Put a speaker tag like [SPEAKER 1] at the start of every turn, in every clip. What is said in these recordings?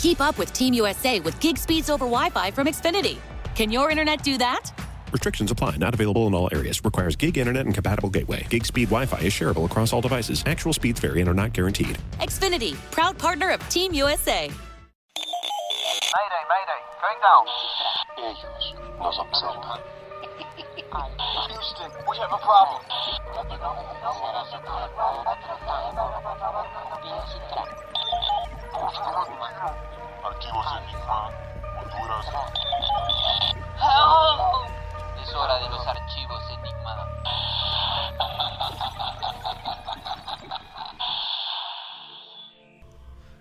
[SPEAKER 1] Keep up with Team USA with gig speeds over Wi Fi from Xfinity. Can your internet do that?
[SPEAKER 2] Restrictions apply. Not available in all areas. Requires gig internet and compatible gateway. Gig speed Wi-Fi is shareable across all devices. Actual speeds vary and are not guaranteed.
[SPEAKER 1] Xfinity, proud partner of Team USA.
[SPEAKER 3] Mayday, mayday, going down.
[SPEAKER 4] Ellos nos observan.
[SPEAKER 3] Houston, we have a problem.
[SPEAKER 4] Archivos Enigma, Honduras.
[SPEAKER 5] Es hora de los archivos Enigma.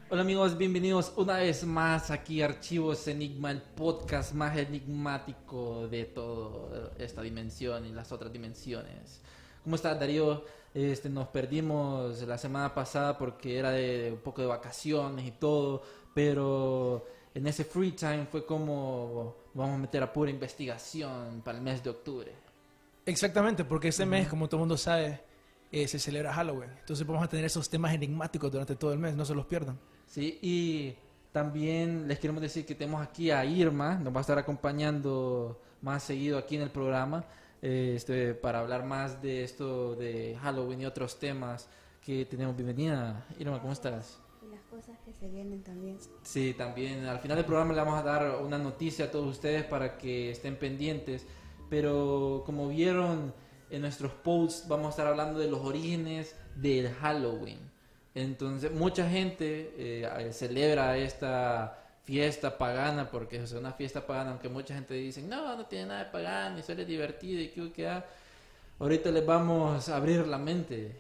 [SPEAKER 6] Hola amigos, bienvenidos una vez más aquí a Archivos Enigma, el podcast más enigmático de toda esta dimensión y las otras dimensiones. ¿Cómo estás Darío? Este, nos perdimos la semana pasada porque era de, un poco de vacaciones y todo, pero en ese free time fue como vamos a meter a pura investigación para el mes de octubre.
[SPEAKER 7] Exactamente, porque este mes, como todo el mundo sabe, eh, se celebra Halloween. Entonces vamos a tener esos temas enigmáticos durante todo el mes, no se los pierdan.
[SPEAKER 6] Sí, y también les queremos decir que tenemos aquí a Irma, nos va a estar acompañando más seguido aquí en el programa este, para hablar más de esto de Halloween y otros temas que tenemos. Bienvenida, Irma, ¿cómo estás?
[SPEAKER 8] Y las cosas que se vienen también.
[SPEAKER 6] Sí, también al final del programa le vamos a dar una noticia a todos ustedes para que estén pendientes, pero como vieron en nuestros posts vamos a estar hablando de los orígenes del Halloween. Entonces, mucha gente eh, celebra esta fiesta pagana porque es una fiesta pagana, aunque mucha gente dice, no, no tiene nada de pagano y solo es divertido y que que Ahorita les vamos a abrir la mente.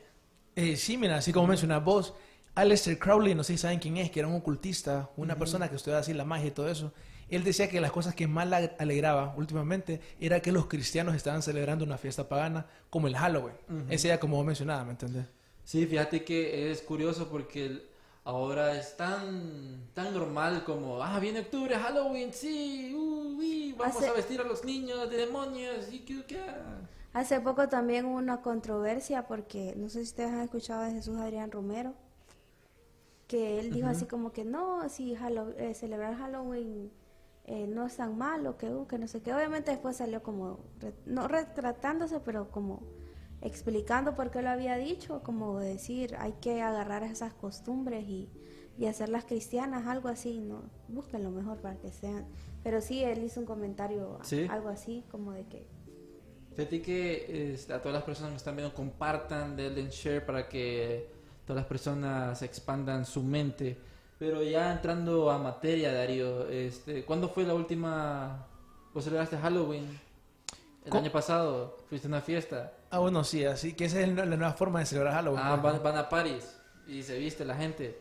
[SPEAKER 7] Eh, sí, mira, así como mencionas vos, Aleister Crowley, no sé si saben quién es, que era un ocultista, una persona que estudiaba así la magia y todo eso. Él decía que las cosas que más le alegraba últimamente era que los cristianos estaban celebrando una fiesta pagana como el Halloween. Ese era como vos mencionabas, ¿me entendés?
[SPEAKER 6] Sí, fíjate que es curioso porque el- ahora es tan, tan normal como, ah, viene octubre, Halloween, sí, uy, vamos
[SPEAKER 8] Hace-
[SPEAKER 6] a vestir a los niños de demonios y que, que-
[SPEAKER 8] Hace poco también hubo una controversia porque no sé si ustedes han escuchado de Jesús Adrián Romero, que él dijo así como que no, si eh, celebrar Halloween eh, no es tan malo, que, uh, que no sé qué. Obviamente después salió como, re- no retratándose, pero como explicando por qué lo había dicho, como decir, hay que agarrar esas costumbres y, y hacerlas cristianas, algo así, ¿no? Busquen lo mejor para que sean. Pero sí, él hizo un comentario,
[SPEAKER 6] Sí.
[SPEAKER 8] algo así, como de que
[SPEAKER 6] Fíjate que a todas las personas que están viendo compartan, denle share para que todas las personas expandan su mente. Pero ya entrando a materia, Darío, este, ¿cuándo fue la última, vos celebraste Halloween? El
[SPEAKER 7] ¿Cómo?
[SPEAKER 6] año pasado, fuiste a una fiesta.
[SPEAKER 7] Ah, bueno, sí, así que esa es la nueva forma de celebrar Halloween.
[SPEAKER 6] Ah,
[SPEAKER 7] pues.
[SPEAKER 6] van, van a París y se viste la gente.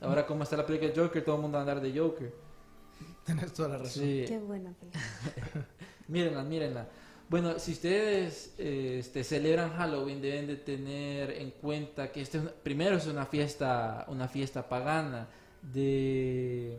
[SPEAKER 6] Ahora como está la película de Joker, todo el mundo va a andar de Joker.
[SPEAKER 7] Tienes toda la razón.
[SPEAKER 6] Sí.
[SPEAKER 8] qué buena película.
[SPEAKER 6] Mírenla, mírenla. Bueno, si ustedes eh, este, celebran Halloween, deben de tener en cuenta que este es una- primero es una fiesta, una fiesta pagana de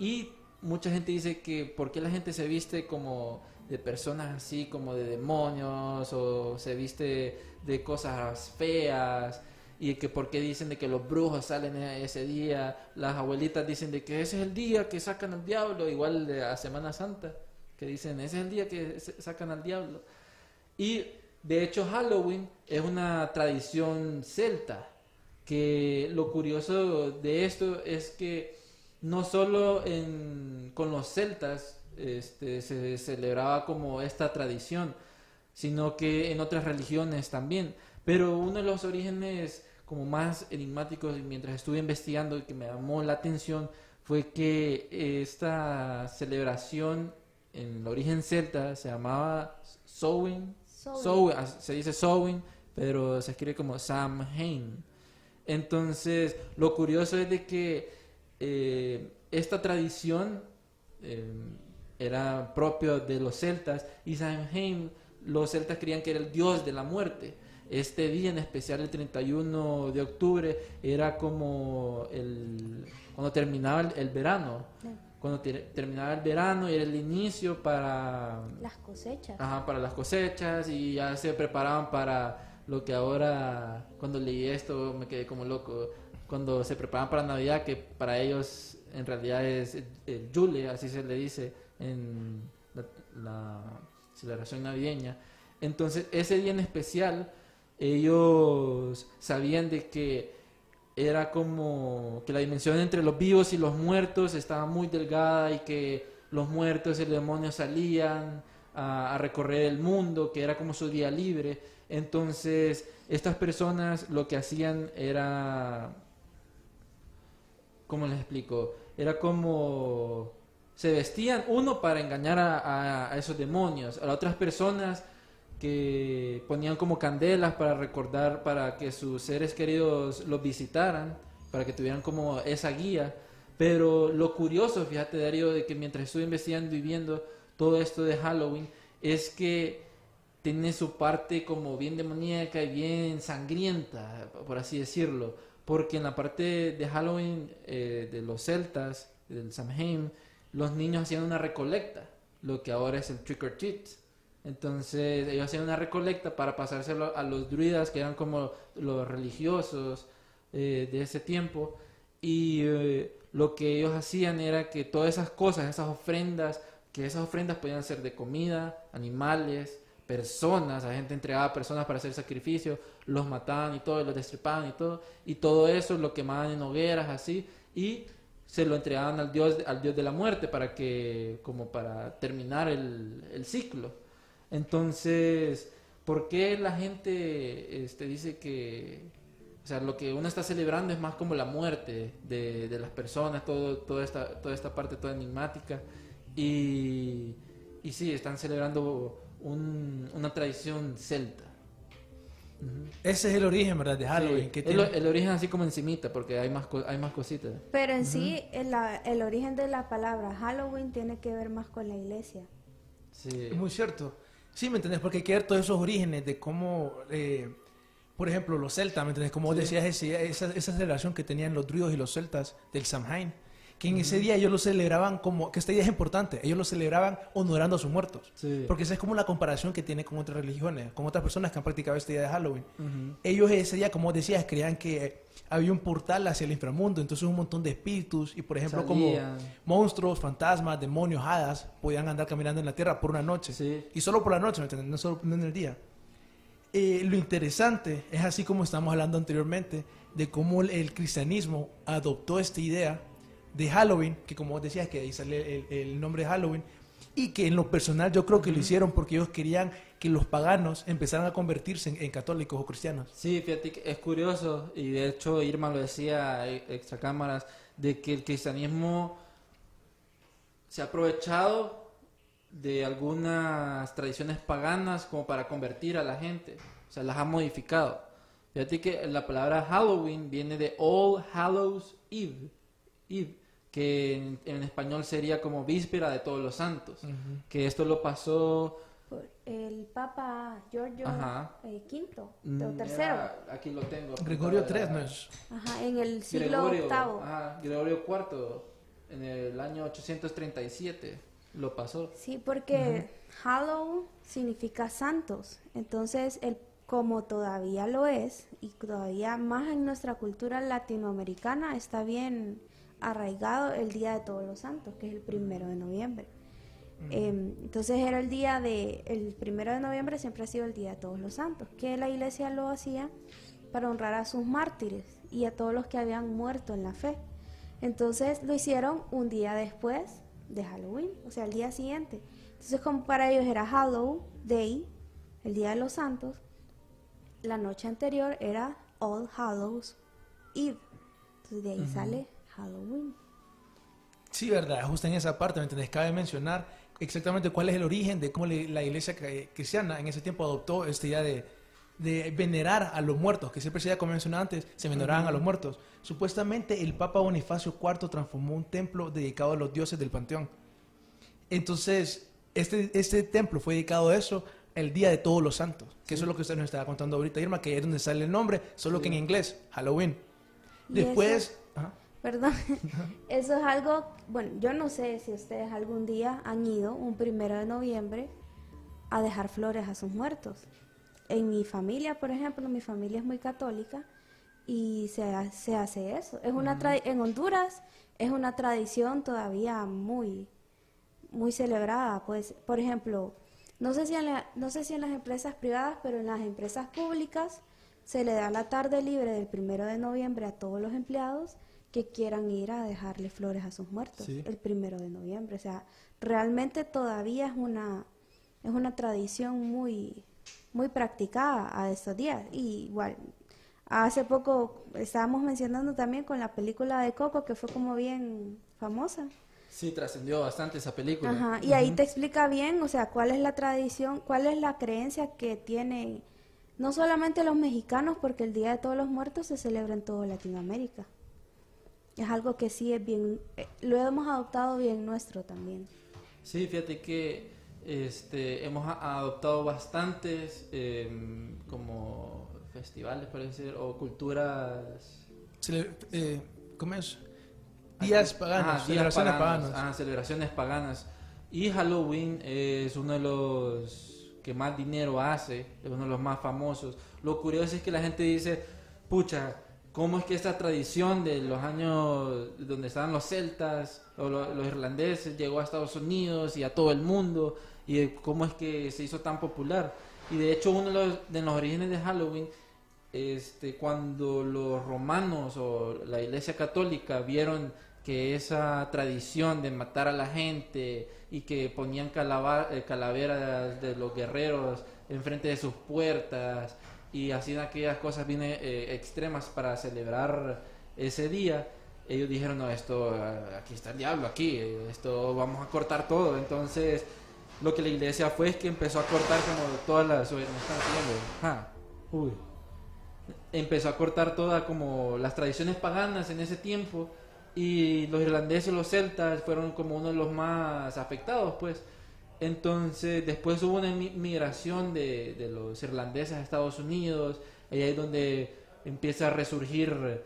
[SPEAKER 6] y mucha gente dice que por qué la gente se viste como de personas así como de demonios o se viste de cosas feas y que por qué dicen de que los brujos salen e- ese día, las abuelitas dicen de que ese es el día que sacan al diablo, igual de a Semana Santa, que dicen ese es el día que sacan al diablo. Y de hecho Halloween es una tradición celta, que lo curioso de esto es que no solo en- con los celtas este, se celebraba como esta tradición, sino que en otras religiones también. Pero uno de los orígenes como más enigmáticos mientras estuve investigando y que me llamó la atención fue que esta celebración en el origen celta se llamaba. Samhain, ah, se dice Samhain, pero se escribe como Samhain. Entonces, lo curioso es de que eh, esta tradición eh, era propio de los celtas y Samhain, los celtas creían que era el dios de la muerte. Este día en especial, el 31 de octubre, era como el, cuando terminaba el, el verano. Cuando ter- terminaba el verano y era el inicio para
[SPEAKER 8] Las cosechas.
[SPEAKER 6] Ajá, para las cosechas y ya se preparaban para lo que ahora, cuando leí esto, me quedé como loco. Cuando se preparaban para Navidad, que para ellos en realidad es el Yule, así se le dice en la, la celebración navideña. Entonces, ese día en especial, ellos sabían de que era como que la dimensión entre los vivos y los muertos estaba muy delgada y que los muertos y el demonio salían a, a recorrer el mundo, que era como su día libre. Entonces, estas personas lo que hacían era, ¿cómo les explico? Era como se vestían uno para engañar a, esos demonios, a las otras personas que ponían como candelas para recordar, para que sus seres queridos los visitaran, para que tuvieran como esa guía. Pero lo curioso, fíjate Darío, de que mientras estuve investigando y viendo todo esto de Halloween, es que tiene su parte como bien demoníaca y bien sangrienta, por así decirlo. Porque en la parte de Halloween eh, de los celtas, del Samhain, los niños hacían una recolecta, lo que ahora es el trick or treat. Entonces ellos hacían una recolecta para pasárselo a los druidas, que eran como los religiosos eh, de ese tiempo. Y eh, lo que ellos hacían era que todas esas cosas, esas ofrendas, que esas ofrendas podían ser de comida, animales, personas, la gente entregaba personas para hacer sacrificios, los mataban y todo, los destripaban y todo, y todo eso lo quemaban en hogueras así, y se lo entregaban al dios, al dios de la muerte para que, como para terminar el, el ciclo. Entonces, ¿por qué la gente este, dice que, o sea, lo que uno está celebrando es más como la muerte de, de las personas, todo, toda, esta, toda esta parte toda enigmática? Y, y sí, están celebrando un- una tradición celta.
[SPEAKER 7] Ese es el origen, ¿verdad? De Halloween.
[SPEAKER 6] Sí,
[SPEAKER 7] que
[SPEAKER 6] el,
[SPEAKER 7] tiene-
[SPEAKER 6] el origen así como encimita, porque hay más, co- hay más cositas.
[SPEAKER 8] Pero en sí, el, la- el origen de la palabra Halloween tiene que ver más con la iglesia.
[SPEAKER 6] Sí.
[SPEAKER 7] Es muy cierto. Sí, ¿me entendés? Porque hay que ver todos esos orígenes de cómo, eh, por ejemplo, los celtas, ¿me entendés? Como vos decías, ese- esa, esa celebración que tenían los druidos y los celtas del Samhain, que en ese día ellos lo celebraban como, que este día es importante, ellos lo celebraban honorando a sus muertos.
[SPEAKER 6] Sí.
[SPEAKER 7] Porque esa es como la comparación que tiene con otras religiones, con otras personas que han practicado este día de Halloween.
[SPEAKER 6] Ujú.
[SPEAKER 7] Ellos ese día, como decías, creían que había un portal hacia el inframundo, entonces un montón de espíritus y por ejemplo como monstruos, fantasmas, demonios, hadas podían andar caminando en la tierra por una noche.
[SPEAKER 6] Sí.
[SPEAKER 7] Y solo por la noche, ¿me entiendes? No solo en el día. Eh, lo interesante es así como estamos hablando anteriormente, de cómo el, el cristianismo adoptó esta idea de Halloween, que como vos decías, que ahí sale el, el nombre de Halloween, y que en lo personal yo creo que lo hicieron porque ellos querían que los paganos empezaran a convertirse en, en católicos o cristianos.
[SPEAKER 6] Sí, fíjate que es curioso, y de hecho Irma lo decía eh, extra cámaras, de que el cristianismo se ha aprovechado de algunas tradiciones paganas como para convertir a la gente, o sea, las ha modificado. Fíjate que la palabra Halloween viene de All Hallows Eve, Eve que en, en español sería como víspera de todos los santos, que esto lo pasó
[SPEAKER 8] Por el Papa Giorgio eh, V,
[SPEAKER 6] mm,
[SPEAKER 8] o tercero,
[SPEAKER 6] era- aquí lo tengo.
[SPEAKER 7] Gregorio III,
[SPEAKER 6] era-
[SPEAKER 7] ¿no es?
[SPEAKER 8] ajá, en el siglo
[SPEAKER 6] Gregorio,
[SPEAKER 8] octavo.
[SPEAKER 6] ajá, Gregorio IV, en el año 837 lo pasó.
[SPEAKER 8] Sí, porque Hallow significa santos. Entonces, el, como todavía lo es, y todavía más en nuestra cultura latinoamericana, está bien arraigado el Día de Todos los Santos, que es el primero de noviembre. Em, entonces era el día de, el primero de noviembre siempre ha sido el Día de Todos los Santos, que la iglesia lo hacía para honrar a sus mártires y a todos los que habían muerto en la fe. Entonces lo hicieron un día después de Halloween, o sea, el día siguiente. Entonces como para ellos era Hallow Day, el Día de los Santos, la noche anterior era All Hallows Eve. Entonces de ahí sale Halloween.
[SPEAKER 7] Sí, verdad, justo en esa parte, ¿me entendés? Cabe mencionar exactamente cuál es el origen de cómo la iglesia cristiana en ese tiempo adoptó esta idea de, de venerar a los muertos, que siempre se como mencioné antes, se veneraban a los muertos. Supuestamente el Papa Bonifacio IV transformó un templo dedicado a los dioses del panteón. Entonces, este, este templo fue dedicado a eso el Día de Todos los Santos, que eso es lo que usted nos estaba contando ahorita, Irma, que es donde sale el nombre, solo que en inglés, Halloween.
[SPEAKER 8] Y
[SPEAKER 7] Después...
[SPEAKER 8] eso-
[SPEAKER 7] ajá.
[SPEAKER 8] Perdón, eso es algo, bueno, yo no sé si ustedes algún día han ido un primero de noviembre a dejar flores a sus muertos. En mi familia, por ejemplo, mi familia es muy católica y se, ha- se hace eso. Es una tra- en Honduras es una tradición todavía muy, muy celebrada. Pues, por ejemplo, no sé, si en la- no sé si en las empresas privadas, pero en las empresas públicas se le da la tarde libre del primero de noviembre a todos los empleados que quieran ir a dejarle flores a sus muertos
[SPEAKER 7] Sí.
[SPEAKER 8] el primero de noviembre. O sea, realmente todavía es una, es una tradición muy, muy practicada a estos días. Y igual, hace poco estábamos mencionando también con la película de Coco, que fue como bien famosa.
[SPEAKER 6] Sí, trascendió bastante esa película.
[SPEAKER 8] Ajá, y ahí te explica bien, o sea, cuál es la tradición, cuál es la creencia que tienen no solamente los mexicanos, porque el Día de Todos los Muertos se celebra en toda Latinoamérica. Es algo que sí es bien, eh, lo hemos adoptado bien nuestro también.
[SPEAKER 6] Sí, fíjate que este, hemos adoptado bastantes em, como festivales, parece ser, o culturas...
[SPEAKER 7] Cele- eh, ¿Cómo es? Días paganos,
[SPEAKER 6] Ajá, días
[SPEAKER 7] celebraciones
[SPEAKER 6] paganos,
[SPEAKER 7] paganas.
[SPEAKER 6] ajá, celebraciones paganas. Y Halloween es uno de los que más dinero hace, es uno de los más famosos. Lo curioso es que la gente dice, pucha, ¿cómo es que esta tradición de los años donde estaban los celtas o lo- los irlandeses llegó a Estados Unidos y a todo el mundo? ¿Y de cómo es que se hizo tan popular? Y de hecho uno de los, de los orígenes de Halloween este, cuando los romanos o la iglesia católica vieron que esa tradición de matar a la gente y que ponían eh, calaveras de los guerreros enfrente de sus puertas y hacían aquellas cosas bien eh, extremas para celebrar ese día, ellos dijeron, no, esto, ah, aquí está el diablo, aquí, eh, esto vamos a cortar todo. Entonces, lo que la iglesia fue es que empezó a cortar como todas las... Me están ah, uy. Empezó a cortar todas como las tradiciones paganas en ese tiempo y los irlandeses y los celtas fueron como uno de los más afectados pues entonces después hubo una mi- migración de, de los irlandeses a Estados Unidos. Y ahí es donde empieza a resurgir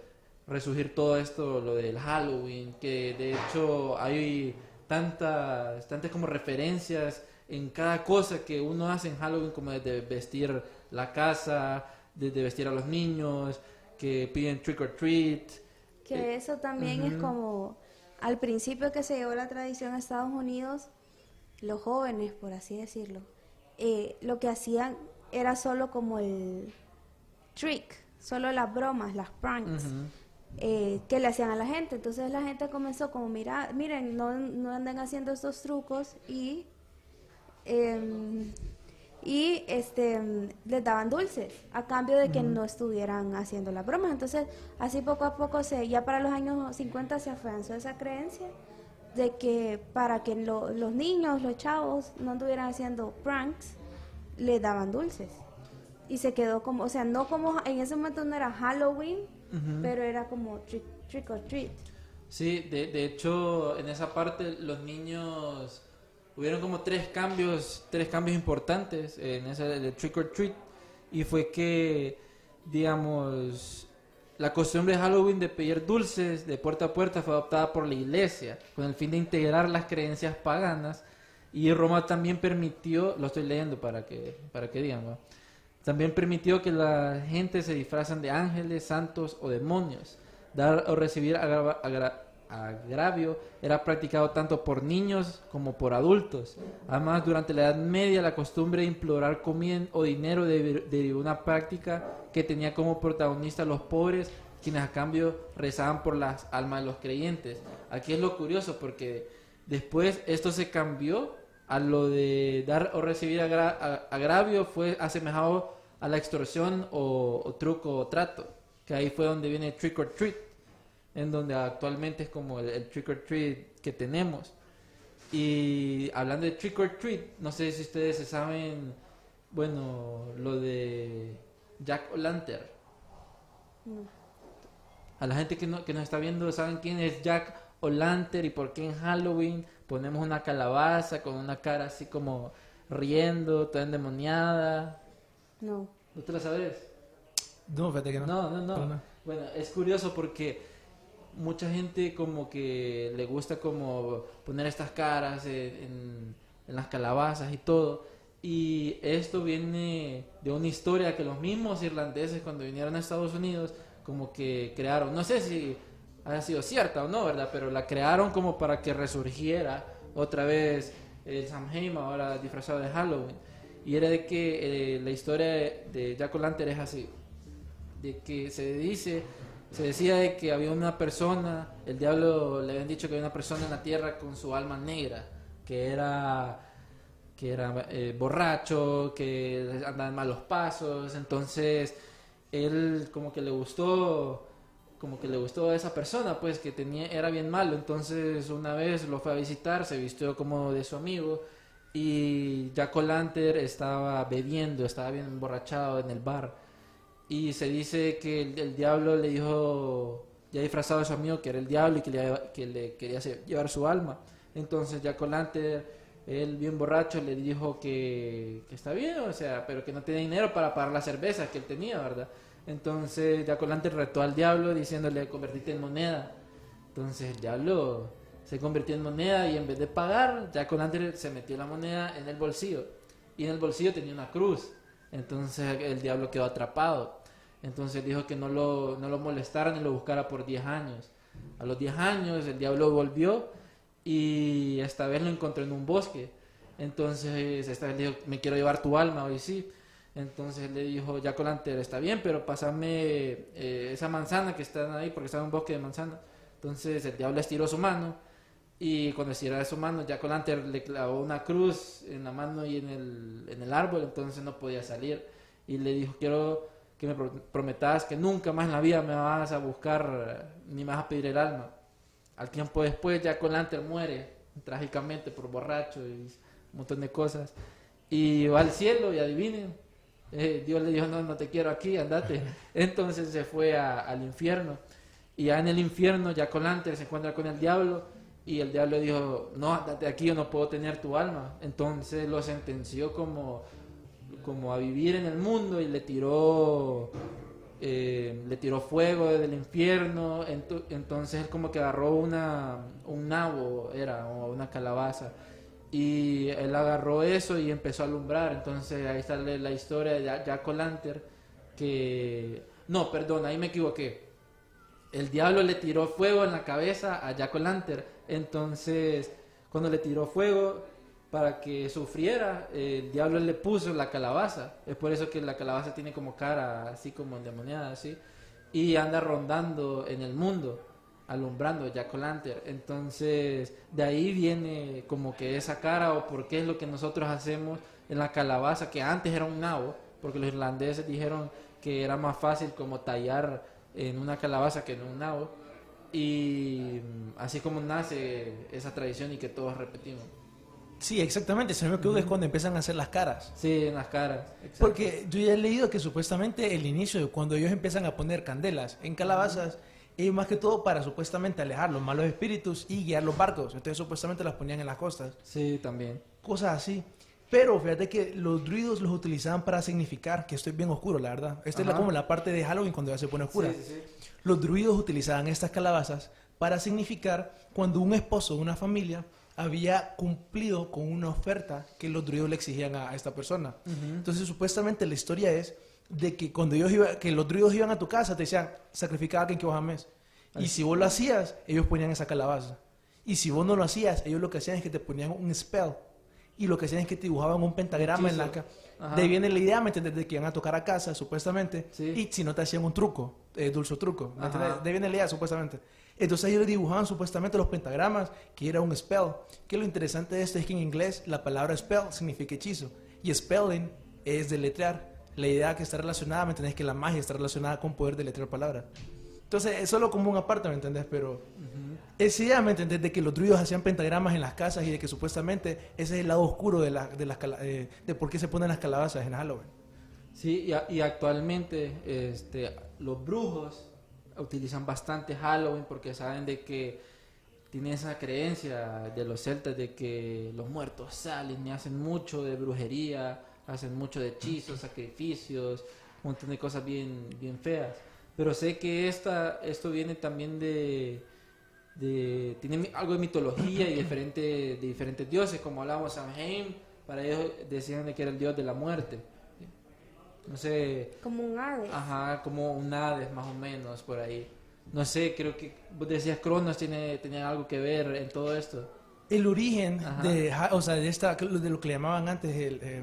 [SPEAKER 6] resurgir todo esto lo del Halloween que de hecho hay tantas tantas como referencias en cada cosa que uno hace en Halloween como desde vestir la casa desde vestir a los niños que piden trick or treat.
[SPEAKER 8] Que eso también es como, al principio que se llevó la tradición a Estados Unidos, los jóvenes, por así decirlo, eh, lo que hacían era solo como el trick, solo las bromas, las pranks. eh, que le hacían a la gente. Entonces la gente comenzó como, mira, miren, no, no anden haciendo estos trucos y, em, y este, les daban dulces a cambio de que no estuvieran haciendo las bromas. Entonces así poco a poco, se, ya para los años 50 se afianzó esa creencia de que para que lo- los niños, los chavos, no anduvieran haciendo pranks, les daban dulces. Y se quedó como, o sea, no como, en ese momento no era Halloween, pero era como trick, trick or treat.
[SPEAKER 6] Sí, de, de hecho, en esa parte los niños hubieron como tres cambios, tres cambios importantes en ese de trick or treat y fue que, digamos, la costumbre de Halloween de pedir dulces de puerta a puerta fue adoptada por la iglesia con el fin de integrar las creencias paganas y Roma también permitió, lo estoy leyendo para que para que digan. También permitió que la gente se disfrazan de ángeles, santos o demonios. Dar o recibir agra- agravio era practicado tanto por niños como por adultos. Además, durante la Edad Media, la costumbre de implorar comida o dinero de, de una práctica que tenía como protagonista a los pobres, quienes a cambio rezaban por las almas de los creyentes. Aquí es lo curioso porque después esto se cambió a lo de dar o recibir agravio fue asemejado a la extorsión o, o truco o trato, que ahí fue donde viene trick or treat, en donde actualmente es como el, el trick or treat que tenemos. Y hablando de trick or treat, no sé si ustedes se saben, bueno, lo de Jack O'Lantern. A la gente que, no, que nos está viendo, ¿saben quién es Jack O'Lantern y por qué en Halloween ponemos una calabaza con una cara así como riendo, toda endemoniada?
[SPEAKER 8] No.
[SPEAKER 6] ¿No te la sabes?
[SPEAKER 7] No, fíjate que no.
[SPEAKER 6] No, no, no.
[SPEAKER 7] No.
[SPEAKER 6] Bueno, es curioso porque mucha gente como que le gusta como poner estas caras en, las calabazas y todo. Y esto viene de una historia que los mismos irlandeses cuando vinieron a Estados Unidos como que crearon. No sé si haya sido cierta o no, ¿verdad? Pero la crearon como para que resurgiera otra vez el Samhain, ahora disfrazado de Halloween. Y era de que eh, la historia de Jack O'Lantern es así, de que se dice, se decía de que había una persona, el diablo le habían dicho que había una persona en la tierra con su alma negra, que era que era eh, borracho, que andaba en malos pasos, entonces él como que le gustó como que le gustó a esa persona, pues que tenía era bien malo, entonces una vez lo fue a visitar, se vistió como de su amigo y Jack O'Lantern estaba bebiendo, estaba bien emborrachado en el bar y se dice que el, diablo le dijo ya disfrazado a su amigo que era el diablo y que le, que le quería llevar su alma, entonces Jack O'Lantern él bien borracho le dijo que, que está bien, o sea, pero que no tenía dinero para pagar la cerveza que él tenía, ¿verdad? Entonces Jack O'Lantern retó al diablo diciéndole convertite en moneda. Entonces el diablo se convirtió en moneda y en vez de pagar, Jack O'Lantern se metió la moneda en el bolsillo. Y en el bolsillo tenía una cruz. Entonces el diablo quedó atrapado. Entonces dijo que no lo, no lo molestara ni lo buscara por 10 años. A los 10 años el diablo volvió y esta vez lo encontró en un bosque. Entonces esta vez le dijo, me quiero llevar tu alma, hoy sí. Entonces le dijo, Jack O'Lantern, está bien, pero pásame eh, esa manzana que está ahí, porque está en un bosque de manzana. Entonces el diablo estiró su mano y cuando estiró su mano, Jack O'Lantern le clavó una cruz en la mano y en el, en el árbol, entonces no podía salir. Y le dijo, quiero que me pro- prometas que nunca más en la vida me vas a buscar eh, ni me vas a pedir el alma. Al tiempo después, Jack O'Lantern muere trágicamente por borracho y un montón de cosas. Y va al cielo y adivinen, eh, Dios le dijo, no, no te quiero aquí, andate. Entonces se fue a- al infierno. Y ya en el infierno, Jack O'Lantern se encuentra con el diablo y el diablo dijo, no, andate aquí, yo no puedo tener tu alma. Entonces lo sentenció como, como a vivir en el mundo y le tiró eh, le tiró fuego desde el infierno, ento- entonces él como que agarró una, un nabo, era, o una calabaza, y él agarró eso y empezó a alumbrar, entonces ahí está la historia de Ja- Jack O'Lantern, que, no, perdón, ahí me equivoqué, el diablo le tiró fuego en la cabeza a Jack O'Lantern, entonces cuando le tiró fuego para que sufriera, el diablo le puso la calabaza, es por eso que la calabaza tiene como cara así como endemoniada, así, y anda rondando en el mundo, alumbrando Jack O'Lantern, entonces de ahí viene como que esa cara o por qué es lo que nosotros hacemos en la calabaza, que antes era un nabo, porque los irlandeses dijeron que era más fácil como tallar en una calabaza que en un nabo. Y mm, así como nace esa tradición y que todos repetimos.
[SPEAKER 7] Sí, exactamente. No me equivoco es cuando empiezan a hacer las caras.
[SPEAKER 6] Sí, en las caras. exacto.
[SPEAKER 7] Porque yo ya he leído que supuestamente el inicio, cuando ellos empiezan a poner candelas en calabazas, es más que todo para supuestamente alejar los malos espíritus y guiar los barcos. Entonces supuestamente las ponían en las costas.
[SPEAKER 6] Sí, también.
[SPEAKER 7] Cosas así. Pero fíjate que los druidos los utilizaban para significar que esto es bien oscuro, la verdad. Esta es la, como la parte de Halloween cuando ya se pone oscura.
[SPEAKER 6] Sí, sí, sí.
[SPEAKER 7] Los druidos utilizaban estas calabazas para significar cuando un esposo de una familia había cumplido con una oferta que los druidos le exigían a, a esta persona. Entonces, supuestamente la historia es de que cuando ellos iba- que los druidos iban a tu casa, te decían, sacrifica a alguien que vos. Y si vos lo hacías, ellos ponían esa calabaza. Y si vos no lo hacías, ellos lo que hacían es que te ponían un spell. Y lo que hacían es que dibujaban un pentagrama en la.
[SPEAKER 6] Ajá.
[SPEAKER 7] De ahí viene la idea, ¿me entiendes? De que iban a tocar a casa, supuestamente.
[SPEAKER 6] Sí.
[SPEAKER 7] Y si no te hacían un truco, eh, dulce truco. ¿me entiendes? De ahí viene la idea, supuestamente. Entonces ellos dibujaban supuestamente los pentagramas, que era un spell. Que lo interesante de esto es que en inglés la palabra spell significa hechizo. Y spelling es deletrear. La idea que está relacionada, ¿me entendés? Que la magia está relacionada con poder deletrear palabras. Entonces es solo como un aparte, ¿me entendés? Pero esa idea, ¿me entendés? De que los druidos hacían pentagramas en las casas y de que supuestamente ese es el lado oscuro de, la, de, las eh, de por qué se ponen las calabazas en Halloween.
[SPEAKER 6] Sí, y, y actualmente este, los brujos utilizan bastante Halloween porque saben de que tiene esa creencia de los celtas de que los muertos salen y hacen mucho de brujería, hacen mucho de hechizos, sacrificios, un montón de cosas bien, bien feas. Pero sé que esta, esto viene también de, de- tiene algo de mitología y diferente, de diferentes dioses, como hablábamos Samhain, para ellos decían de que era el dios de la muerte. No sé,
[SPEAKER 8] Como un ave.
[SPEAKER 6] ajá, como un Hades más o menos por ahí. no sé, creo que vos decías Cronos tiene, tenía algo que ver en todo esto.
[SPEAKER 7] El origen
[SPEAKER 6] Ajá.
[SPEAKER 7] de, o sea, de, esta, de lo que le llamaban antes, el, eh,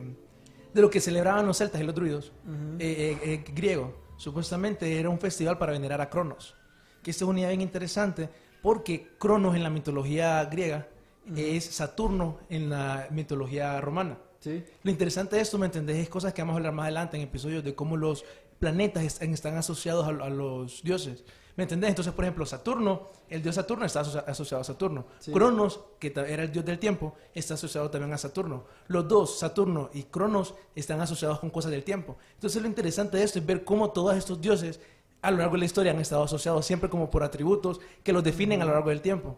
[SPEAKER 7] de lo que celebraban los celtas y los druidos, eh, eh, eh, griego, supuestamente era un festival para venerar a Cronos. Que esta es una idea bien interesante porque Cronos en la mitología griega es Saturno en la mitología romana.
[SPEAKER 6] Sí.
[SPEAKER 7] Lo interesante de esto, ¿me entendés? Es cosas que vamos a hablar más adelante en episodios de cómo los planetas están, asociados a, a los dioses. ¿Me entendés? Entonces, por ejemplo, Saturno, el dios Saturno está asocia- asociado a Saturno.
[SPEAKER 6] Sí.
[SPEAKER 7] Cronos, que era el dios del tiempo, está asociado también a Saturno. Los dos, Saturno y Cronos, están asociados con cosas del tiempo. Entonces, lo interesante de esto es ver cómo todos estos dioses a lo largo de la historia han estado asociados siempre como por atributos que los definen a lo largo del tiempo.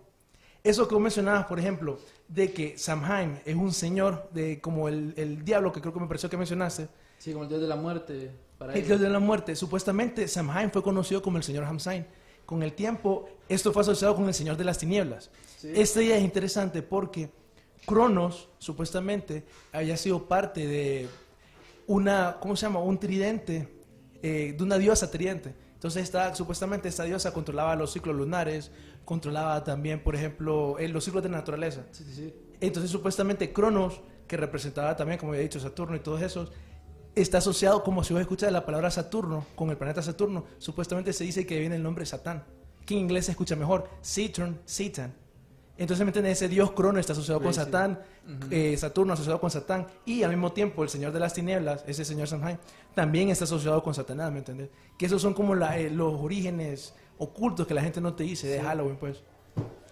[SPEAKER 7] Eso que mencionabas, por ejemplo, de que Samhain es un señor de como el, el diablo que creo que me pareció que mencionaste,
[SPEAKER 6] Sí, como el dios de la muerte. Para
[SPEAKER 7] el dios de la muerte. Supuestamente Samhain fue conocido como el señor Hamsain. Con el tiempo, esto fue asociado con el señor de las tinieblas.
[SPEAKER 6] Sí.
[SPEAKER 7] Esta idea es interesante porque Cronos, supuestamente, había sido parte de una, ¿cómo se llama? Un tridente, eh, de una diosa tridente. Entonces, esta, supuestamente, esta diosa controlaba los ciclos lunares, controlaba también, por ejemplo, eh, los ciclos de la naturaleza.
[SPEAKER 6] Sí, sí, sí.
[SPEAKER 7] Entonces, supuestamente, Cronos, que representaba también, como había dicho, Saturno y todos esos, está asociado, como si vos escuchas la palabra Saturno, con el planeta Saturno, supuestamente se dice que viene el nombre Satán, que en inglés se escucha mejor, Saturn, Satan. Entonces, ¿me entiendes? Ese dios Crono está asociado con. Satán, eh, Saturno asociado con Satán, y al mismo tiempo el señor de las tinieblas, ese señor Samhain, también está asociado con Satanás, ¿me entiendes? Que esos son como la- eh, los orígenes ocultos que la gente no te dice de
[SPEAKER 6] Sí.
[SPEAKER 7] Halloween, pues.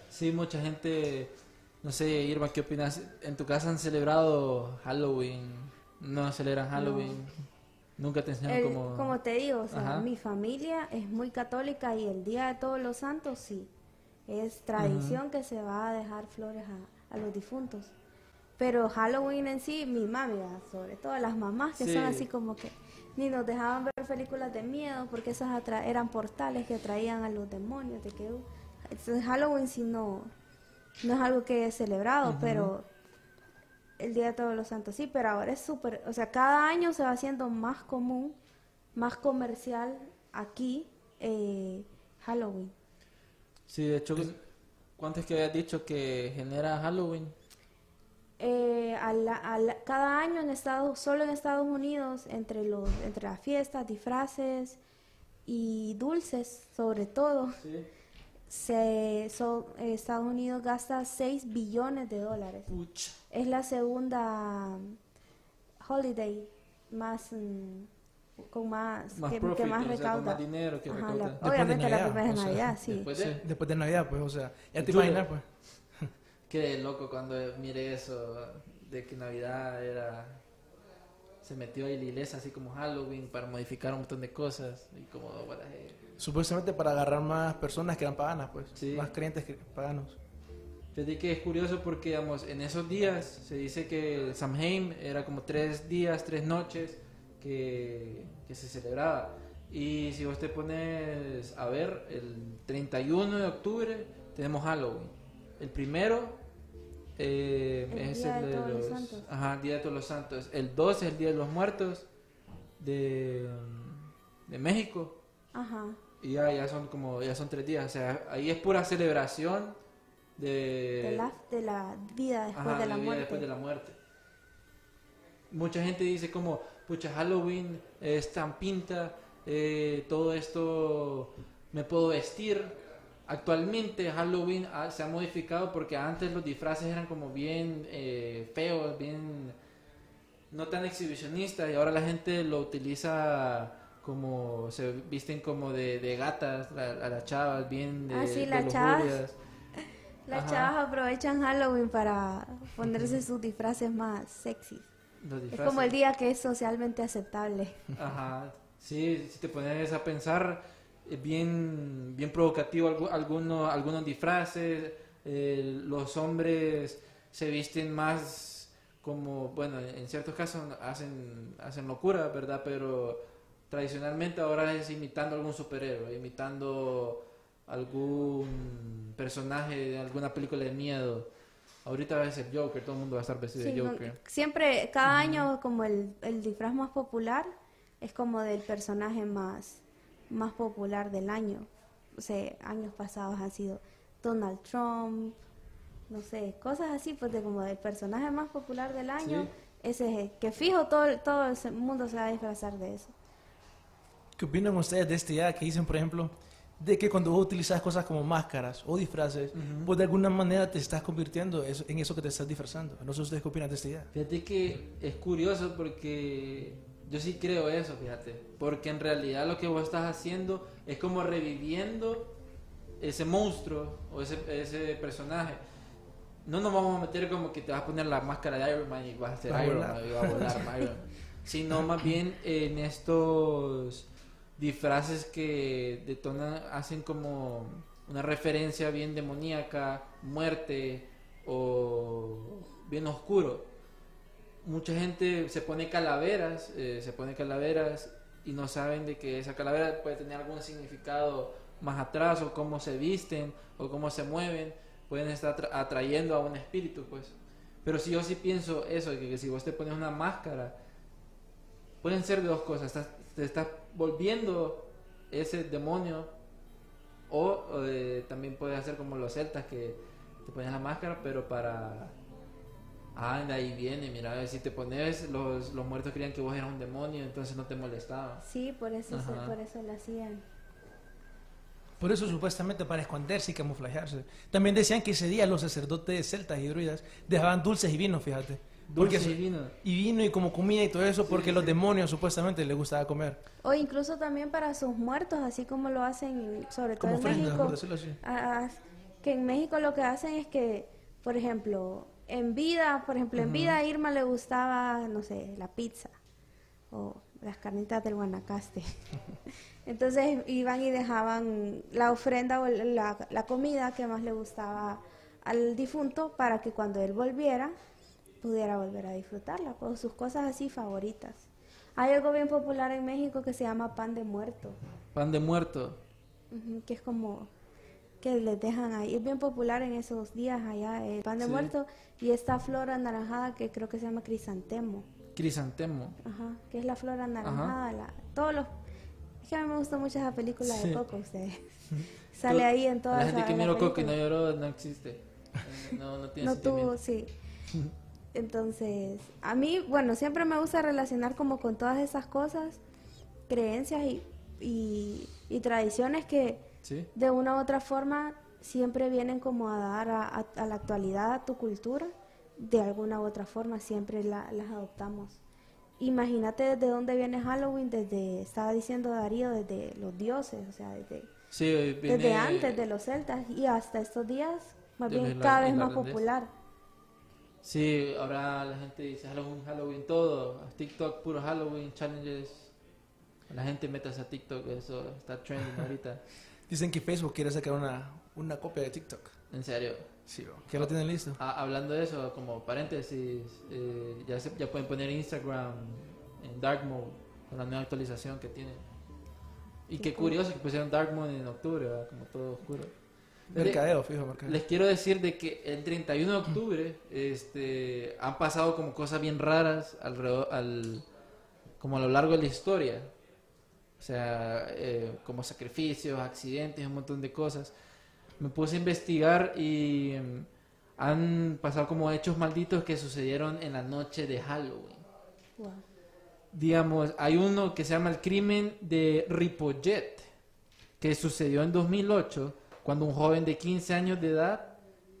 [SPEAKER 6] Sí, mucha gente, no sé, Irma, ¿qué opinas? ¿En tu casa han celebrado Halloween? ¿No celebran Halloween? ¿Nunca te enseñaron
[SPEAKER 8] El-
[SPEAKER 6] como...?
[SPEAKER 8] como te digo, o sea,
[SPEAKER 6] Ajá.
[SPEAKER 8] mi familia es muy católica y el Día de Todos los Santos sí. Es tradición que se va a dejar flores a, a los difuntos. Pero Halloween en sí, mi mami, sobre todo las mamás que
[SPEAKER 6] Sí.
[SPEAKER 8] son así como que ni nos dejaban ver películas de miedo porque esas atra- eran portales que atraían a los demonios. De que, uh, Halloween sí no, no es algo que he celebrado, pero el Día de Todos los Santos sí, pero ahora es súper, o sea, cada año se va haciendo más común, más comercial aquí eh, Halloween.
[SPEAKER 6] Sí, de hecho, ¿cuánto es que habías dicho que genera Halloween?
[SPEAKER 8] Eh, a la- a la- cada año en Estados, solo en Estados Unidos, entre los, entre las fiestas, disfraces y dulces, sobre todo,
[SPEAKER 6] Sí.
[SPEAKER 8] Se, so- Estados Unidos gasta 6 billones de dólares.
[SPEAKER 6] Pucha.
[SPEAKER 8] Es la segunda mm, holiday más mm, con más,
[SPEAKER 6] Más
[SPEAKER 8] que,
[SPEAKER 6] profit,
[SPEAKER 8] que más
[SPEAKER 6] o sea,
[SPEAKER 8] recauda.
[SPEAKER 6] más dinero que
[SPEAKER 8] Ajá,
[SPEAKER 6] recauda.
[SPEAKER 8] la-
[SPEAKER 6] Después
[SPEAKER 7] de
[SPEAKER 8] obviamente la
[SPEAKER 7] Navidad,
[SPEAKER 8] primera
[SPEAKER 7] o sea,
[SPEAKER 8] Navidad, sí.
[SPEAKER 6] Después
[SPEAKER 7] Sí,
[SPEAKER 6] de...
[SPEAKER 7] después de Navidad, pues, o sea, ya te
[SPEAKER 6] Yo-
[SPEAKER 7] imaginas, pues.
[SPEAKER 6] Qué loco cuando mire eso de que Navidad era... Se metió ahí la iglesia así como Halloween para modificar un montón de cosas y como...
[SPEAKER 7] Supuestamente para agarrar más personas que eran paganas, pues.
[SPEAKER 6] Sí.
[SPEAKER 7] Más creyentes que paganos.
[SPEAKER 6] Fíjate que es curioso porque, digamos, en esos días se dice que Samhain era como tres días, tres noches que, que se celebraba. Y si vos te pones a ver, el 31 de octubre tenemos Halloween. El primero eh,
[SPEAKER 8] El
[SPEAKER 6] es
[SPEAKER 8] Día
[SPEAKER 6] el
[SPEAKER 8] de
[SPEAKER 6] de
[SPEAKER 8] Todos los
[SPEAKER 6] los...
[SPEAKER 8] Santos.
[SPEAKER 6] Ajá, Día de Todos los Santos. El 2 es el Día de los Muertos de, de México.
[SPEAKER 8] Ajá.
[SPEAKER 6] Y ya, ya son como, ya son tres días. O sea, ahí es pura celebración de...
[SPEAKER 8] De la, de la vida después
[SPEAKER 6] Ajá,
[SPEAKER 8] de la
[SPEAKER 6] vida
[SPEAKER 8] muerte.
[SPEAKER 6] después de la muerte. Mucha gente dice como, pucha, Halloween es tan pinta, eh, todo esto me puedo vestir. Actualmente Halloween ah, se ha modificado porque antes los disfraces eran como bien eh, feos, bien no tan exhibicionistas y ahora la gente lo utiliza como se visten como de, de gatas a las chavas bien de,
[SPEAKER 8] Ah, sí,
[SPEAKER 6] de
[SPEAKER 8] las chavas. Las aprovechan Halloween para ponerse sus disfraces más sexy. Es como el día que es socialmente aceptable.
[SPEAKER 6] Ajá, sí, si te pones a pensar, es bien, bien provocativo algu- algunos, algunos disfraces, eh, los hombres se visten más como, bueno, en ciertos casos hacen, hacen locura, ¿verdad? Pero tradicionalmente ahora es imitando algún superhéroe, imitando algún personaje de alguna película de miedo. Ahorita va a ser Joker, todo el mundo va a estar vestido
[SPEAKER 8] Sí,
[SPEAKER 6] de
[SPEAKER 8] no-
[SPEAKER 6] Joker.
[SPEAKER 8] siempre, cada año como el, el disfraz más popular es como del personaje más, más popular del año. o sea, años pasados han sido Donald Trump, no sé, cosas así, pues de como el personaje más popular del año,
[SPEAKER 6] Sí.
[SPEAKER 8] ese es el que fijo todo, todo el mundo se va a disfrazar de eso.
[SPEAKER 7] ¿Qué opinan ustedes de este ya que dicen, por ejemplo, de que cuando vos utilizas cosas como máscaras o disfraces, pues de alguna manera te estás convirtiendo en eso que te estás disfrazando? No sé ustedes qué opinan de esta idea.
[SPEAKER 6] Fíjate que es curioso porque yo sí creo eso, fíjate. Porque en realidad lo que vos estás haciendo es como reviviendo ese monstruo o ese, ese personaje. No nos vamos a meter como que te vas a poner la máscara de Iron Man y vas a ser Iron. Man y vas a volar Iron Man. Sino más bien en estos disfraces que detonan, hacen como una referencia bien demoníaca, muerte o bien oscuro. Mucha gente se pone calaveras, eh, se pone calaveras y no saben de que esa calavera puede tener algún significado más atrás o cómo se visten o cómo se mueven, pueden estar atra- atrayendo a un espíritu, pues. Pero si yo sí pienso eso, que, que si vos te pones una máscara, pueden ser de dos cosas, te estás volviendo ese demonio o, o, eh, también puedes hacer como los celtas que te pones la máscara, pero para Ah, de ahí viene, mira, si te pones, los, los muertos creían que vos eras un demonio, entonces no te molestaban.
[SPEAKER 8] Sí, por eso, se- por eso lo hacían.
[SPEAKER 7] Por eso supuestamente para esconderse y camuflajearse. También decían que ese día los sacerdotes celtas y druidas dejaban dulces y vinos, fíjate. Porque
[SPEAKER 6] y vino.
[SPEAKER 7] y vino y como comida y todo eso, porque
[SPEAKER 6] sí,
[SPEAKER 7] los
[SPEAKER 6] sí.
[SPEAKER 7] demonios supuestamente les gustaba comer.
[SPEAKER 8] O incluso también para sus muertos, así como lo hacen, sobre todo
[SPEAKER 7] Como
[SPEAKER 8] en México.
[SPEAKER 7] por decirlo así.
[SPEAKER 8] Ah, que en México lo que hacen es que, por ejemplo, en vida, por ejemplo, en vida a Irma le gustaba, no sé, la pizza o las carnitas del Guanacaste. Entonces iban y dejaban la ofrenda o la, la comida que más le gustaba al difunto para que cuando él volviera pudiera volver a disfrutarla, pues sus cosas así favoritas. Hay algo bien popular en México que se llama pan de muerto.
[SPEAKER 6] Pan de muerto.
[SPEAKER 8] Que es como que les dejan ahí. Es bien popular en esos días allá el pan de
[SPEAKER 6] Sí.
[SPEAKER 8] muerto y esta flor anaranjada que creo que se llama crisantemo.
[SPEAKER 6] Crisantemo.
[SPEAKER 8] Ajá, que es la flor anaranjada. La, todos los... Es que a mí me gustó mucho esa película
[SPEAKER 6] Sí.
[SPEAKER 8] de Coco, ustedes. Sale ahí en toda
[SPEAKER 6] La gente
[SPEAKER 8] esa-
[SPEAKER 6] que miró Coco y no lloró no existe. No, no tiene
[SPEAKER 8] No tuvo, sí. Entonces, a mí, bueno, siempre me gusta relacionar como con todas esas cosas, creencias y, y, y tradiciones que
[SPEAKER 6] Sí.
[SPEAKER 8] de una u otra forma siempre vienen como a dar a, a- a la actualidad a tu cultura, de alguna u otra forma siempre la- las adoptamos. Imagínate desde dónde viene Halloween, desde, estaba diciendo Darío, desde los dioses, o sea, desde,
[SPEAKER 6] Sí, viene-
[SPEAKER 8] desde antes de los celtas y hasta estos días, más bien cada vez más popular.
[SPEAKER 6] Sí, ahora la gente dice Halloween, Halloween todo. TikTok, puro Halloween, challenges. La gente métase a TikTok, eso está trending ahorita.
[SPEAKER 7] Dicen que Facebook quiere sacar una, una copia de TikTok.
[SPEAKER 6] En serio.
[SPEAKER 7] Sí, bro. lo tienen listo.
[SPEAKER 6] Ah, hablando de eso, como paréntesis, eh, ya, se, ya pueden poner Instagram en Dark Mode con la nueva actualización que tiene. Y qué curioso que pusieron Dark Mode en octubre, ¿verdad? como todo oscuro.
[SPEAKER 7] Mercadeo, fijo, mercadeo.
[SPEAKER 6] Les quiero decir de que el 31 de octubre este, han pasado como cosas bien raras alrededor, al, como a lo largo de la historia. O sea, eh, como sacrificios, accidentes, un montón de cosas. Me puse a investigar y mm, han pasado como hechos malditos que sucedieron en la noche de Halloween.
[SPEAKER 8] Wow.
[SPEAKER 6] Digamos, hay uno que se llama el crimen de Ripollet, que sucedió en 2008, cuando un joven de 15 años de edad,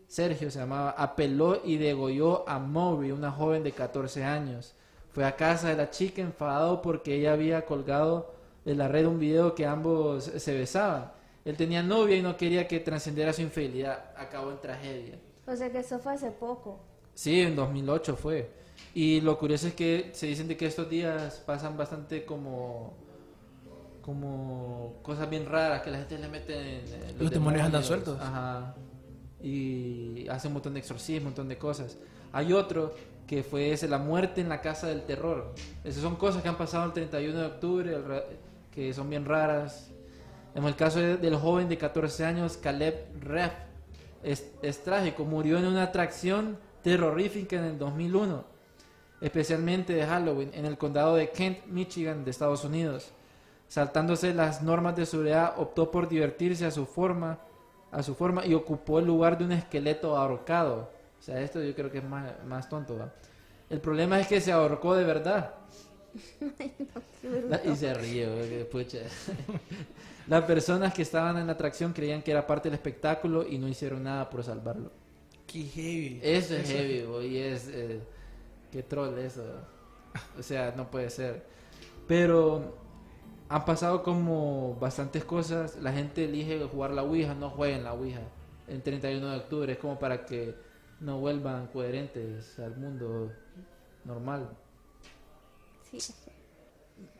[SPEAKER 6] Sergio se llamaba, apeló y degolló a Maury, una joven de 14 años. Fue a casa de la chica enfadado porque ella había colgado de la red un video que ambos se besaban. Él tenía novia y no quería que trascendiera su infidelidad. Acabó en tragedia.
[SPEAKER 8] O sea que eso fue hace poco.
[SPEAKER 6] Sí, en 2008 fue. Y lo curioso es que se dicen de que estos días pasan bastante como como cosas bien raras que la gente le mete en eh,
[SPEAKER 7] Los demonios andan sueltos.
[SPEAKER 6] Ajá. Y hace un montón de exorcismos, un montón de cosas. Hay otro que fue ese, la muerte en la casa del terror. Esas son cosas que han pasado el 31 de octubre, que son bien raras. En el caso de- del joven de 14 años, Caleb Reff, es, es trágico, murió en una atracción terrorífica en el 2001, especialmente de Halloween, en el condado de Kent, Michigan, de Estados Unidos. Saltándose las normas de seguridad, optó por divertirse a su forma, a su forma y ocupó el lugar de un esqueleto ahorcado. O sea, esto yo creo que es más, más tonto, ¿va? El problema es que se ahorcó de verdad. Y se ríe, pucha. Las personas que estaban en la atracción creían que era parte del espectáculo y no hicieron nada por salvarlo.
[SPEAKER 7] Qué heavy.
[SPEAKER 6] Eso es heavy, güey, y es... Eh, qué troll eso. O sea, no puede ser. Pero han pasado como bastantes cosas. La gente elige jugar la Ouija, no jueguen la Ouija. El 31 de octubre es como para que no vuelvan coherentes al mundo normal.
[SPEAKER 8] Sí.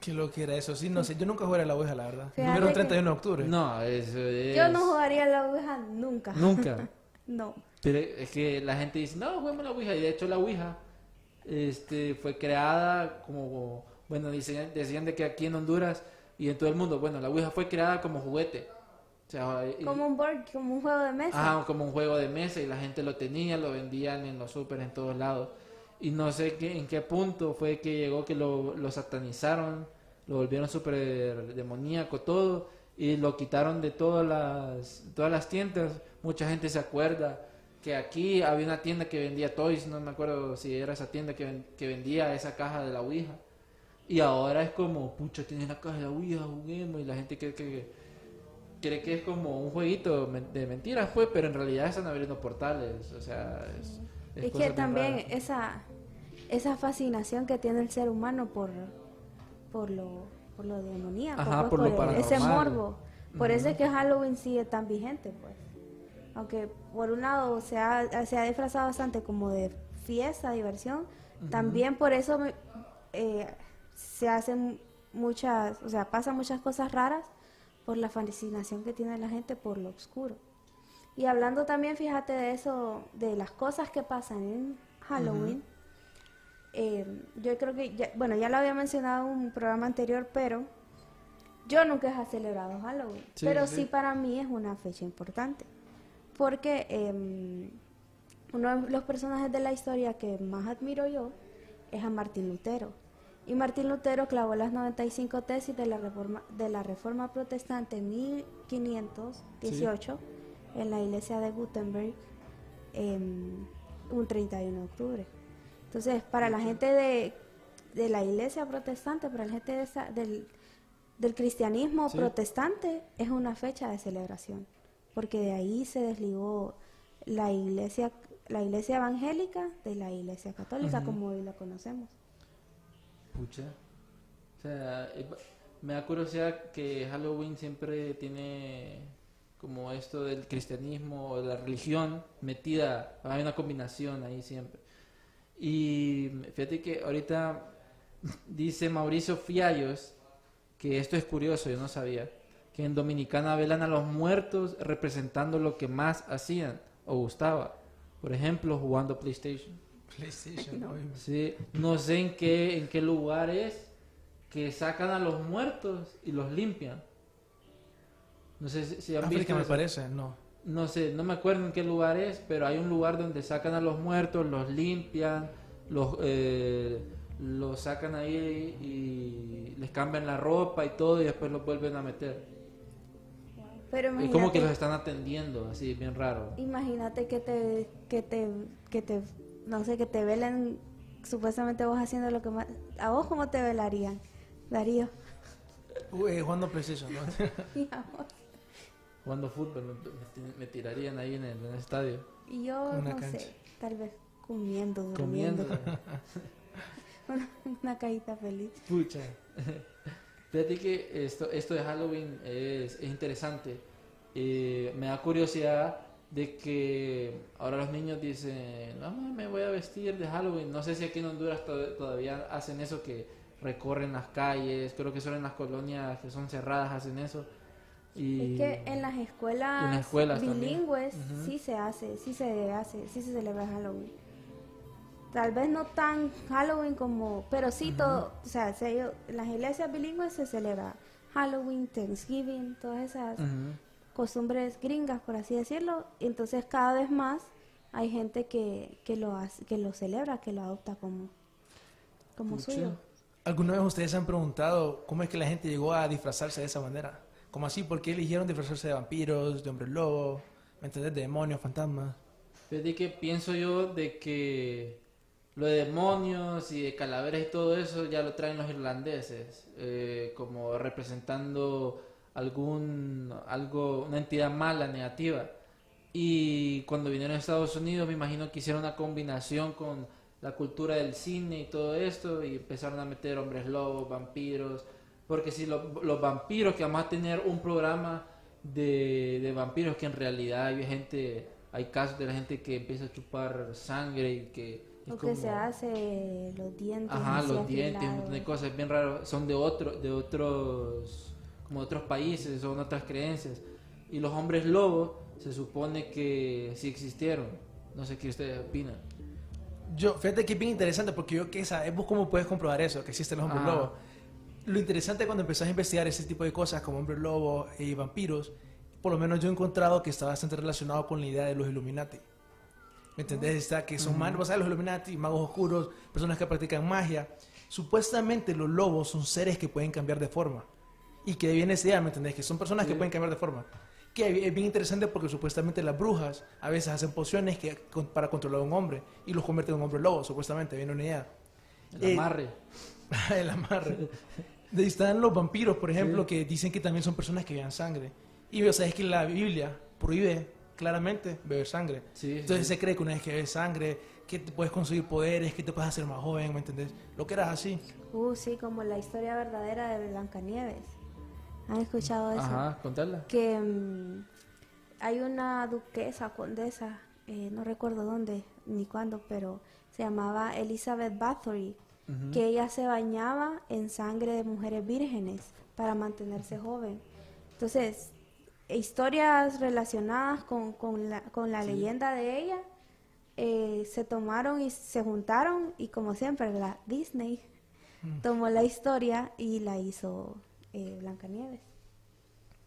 [SPEAKER 7] Qué lo que era eso. Sí, no sé. Yo nunca jugué a la Ouija, la verdad.
[SPEAKER 8] Fíjate
[SPEAKER 7] Número
[SPEAKER 8] que-
[SPEAKER 7] 31 de octubre.
[SPEAKER 6] No, eso es...
[SPEAKER 8] Yo no jugaría la Ouija nunca.
[SPEAKER 6] Nunca.
[SPEAKER 8] No.
[SPEAKER 6] Pero es que la gente dice, no, juguemos la Ouija. Y de hecho la Ouija este, fue creada como, bueno, dicen, decían de que aquí en Honduras y en todo el mundo, bueno, la Ouija fue creada como juguete. O sea, y-
[SPEAKER 8] Como un board, como un juego de mesa.
[SPEAKER 6] Ajá, como un juego de mesa y la gente lo tenía, lo vendían en los super en todos lados. Y no sé qué, en qué punto fue que llegó que lo, lo satanizaron, lo volvieron súper demoníaco todo y lo quitaron de todas las, todas las tiendas. Mucha gente se acuerda que aquí había una tienda que vendía toys, no me acuerdo si era esa tienda que, ven- que vendía esa caja de la Ouija. Y ahora es como, pucha, tienes la caja de la Ouija, juguemos. Y la gente cree que, cree que es como un jueguito de mentiras, pues, pero en realidad están abriendo portales. O sea, es. es
[SPEAKER 8] Es que también esa, esa fascinación que tiene el ser humano por, por lo, por lo demoníaco,
[SPEAKER 6] Ajá,
[SPEAKER 8] pues,
[SPEAKER 6] por lo
[SPEAKER 8] el- ese morbo. Por eso es que Halloween sigue tan vigente, pues. Aunque por un lado se ha, se ha disfrazado bastante como de fiesta, diversión, también por eso me- eh, se hacen muchas, o sea, pasan muchas cosas raras por la fascinación que tiene la gente por lo oscuro. Y hablando también, fíjate de eso, de las cosas que pasan en Halloween, eh, yo creo que, ya- bueno, ya lo había mencionado en un programa anterior, pero yo nunca he celebrado Halloween,
[SPEAKER 6] Sí,
[SPEAKER 8] pero
[SPEAKER 6] sí.
[SPEAKER 8] sí para mí es una fecha importante, porque eh, uno de los personajes de la historia que más admiro yo es a Martín Lutero. Y Martín Lutero clavó las 95 tesis de la reforma, de la reforma protestante en 1518 en la iglesia de Gutenberg em, un 31 de octubre. Entonces, para la gente de, de la iglesia protestante, para la gente de esa- del, del cristianismo
[SPEAKER 6] Sí.
[SPEAKER 8] protestante, es una fecha de celebración, porque de ahí se desligó la iglesia, la iglesia evangélica de la iglesia católica, como hoy la conocemos.
[SPEAKER 6] Pucha. O sea, eh, me da curiosidad que Halloween siempre tiene como esto del cristianismo o la religión metida, hay una combinación ahí siempre. Y fíjate que ahorita dice Mauricio Fiallos que esto es curioso, yo no sabía, que en Dominicana velan a los muertos representando lo que más hacían o gustaba. Por ejemplo, jugando PlayStation.
[SPEAKER 7] PlayStation. oye.
[SPEAKER 6] Sí, no sé en qué, en qué lugar es que sacan a los muertos y los limpian. No sé si, si han
[SPEAKER 7] África
[SPEAKER 6] visto
[SPEAKER 7] me
[SPEAKER 6] eso.
[SPEAKER 7] parece, no.
[SPEAKER 6] No sé, no me acuerdo en qué lugar es, pero hay un lugar donde sacan a los muertos, los limpian, los, eh, los sacan ahí y les cambian la ropa y todo y después los vuelven a meter.
[SPEAKER 8] Pero
[SPEAKER 6] Es como que los están atendiendo, así, bien raro.
[SPEAKER 8] imagínate que te, que te, que te, no sé, que te velen supuestamente vos haciendo lo que más, a vos cómo te velarían, Darío.
[SPEAKER 7] Uy, jugando PlayStation, ¿no?
[SPEAKER 8] Y a vos.
[SPEAKER 6] Jugando fútbol me, tirarían ahí en el, en el estadio.
[SPEAKER 8] Y yo, no
[SPEAKER 7] cancha.
[SPEAKER 8] sé, tal vez comiendo,
[SPEAKER 6] Comiendo.
[SPEAKER 8] durmiendo, una, una cajita feliz.
[SPEAKER 6] Pucha. Fíjate que esto, esto de Halloween es, es interesante. Eh, me da curiosidad de que ahora los niños dicen, no, me voy a vestir de Halloween. No sé si aquí en Honduras to- todavía hacen eso que recorren las calles. Creo que solo en las colonias que son cerradas hacen eso. Y
[SPEAKER 8] Es que en las escuelas,
[SPEAKER 6] En las escuelas también.
[SPEAKER 8] bilingües sí se hace, sí se hace, sí se celebra Halloween. Tal vez no tan Halloween como, pero sí todo, o sea, se- en las iglesias bilingües se celebra Halloween, Thanksgiving, todas esas. Costumbres gringas, por así decirlo. Y entonces cada vez más hay gente que, que lo hace, que lo celebra, que lo adopta como, como suyo.
[SPEAKER 7] ¿Alguna vez ustedes se han preguntado cómo es que la gente llegó a disfrazarse de esa manera? ¿Cómo así? ¿Por qué eligieron disfrazarse de vampiros, de hombres lobo, ¿me entendés? De demonios, fantasmas.
[SPEAKER 6] Fíjate que pienso yo de que lo de demonios y de calaveras y todo eso ya lo traen los irlandeses, eh, como representando algún algo una entidad mala, negativa. Y cuando vinieron a Estados Unidos, me imagino que hicieron una combinación con la cultura del cine y todo esto, y empezaron a meter hombres lobos, vampiros, porque si lo- los vampiros, que vamos a tener un programa de, de vampiros, que en realidad hay gente, hay casos de la gente que empieza a chupar sangre y que...
[SPEAKER 8] O que
[SPEAKER 6] como-
[SPEAKER 8] se hace los dientes.
[SPEAKER 6] Ajá, los dientes, un montón de cosas es bien raro, son de otro, de otros, como de otros países, son otras creencias. Y los hombres lobos se supone que sí existieron. No sé qué ustedes opinan.
[SPEAKER 7] Yo, fíjate que es bien interesante porque yo que sabemos cómo puedes comprobar eso, que existen los hombres
[SPEAKER 6] Ajá.
[SPEAKER 7] lobos. Lo interesante cuando empezás a investigar ese tipo de cosas como hombres lobos y vampiros, por lo menos yo he encontrado que está bastante relacionado con la idea de los Illuminati. ¿Me entendés? Está que son magos, ¿sabes? los Illuminati, magos oscuros, personas que practican magia. Supuestamente los lobos son seres que pueden cambiar de forma. Y que viene esa idea, ¿me entendés? Que son personas que
[SPEAKER 6] Sí.
[SPEAKER 7] pueden cambiar de forma. Que es bien interesante porque supuestamente las brujas a veces hacen pociones que, con- para controlar a un hombre y los convierten en un hombre lobo, supuestamente, viene una idea.
[SPEAKER 6] El
[SPEAKER 7] Eh,
[SPEAKER 6] amarre.
[SPEAKER 7] el amarre. De ahí están los vampiros, por ejemplo,
[SPEAKER 6] Sí.
[SPEAKER 7] que dicen que también son personas que vean sangre. Y o sea, es que la Biblia prohíbe claramente beber sangre.
[SPEAKER 6] Sí,
[SPEAKER 7] Entonces
[SPEAKER 6] sí.
[SPEAKER 7] se cree que una vez que bebes sangre, que te puedes conseguir poderes, que te puedes hacer más joven, ¿me entendés? Lo que eras así.
[SPEAKER 8] Uh, sí, como la historia verdadera de Blancanieves. ¿Han escuchado eso?
[SPEAKER 6] Ajá, contarla.
[SPEAKER 8] Que mm, hay una duquesa, condesa, eh, no recuerdo dónde ni cuándo, pero se llamaba Elizabeth Bathory, que ella se bañaba en sangre de mujeres vírgenes para mantenerse joven. Entonces, historias relacionadas con, con la, con la leyenda de ella eh, se tomaron y se juntaron y como siempre la Disney tomó la historia y la hizo eh, Blancanieves.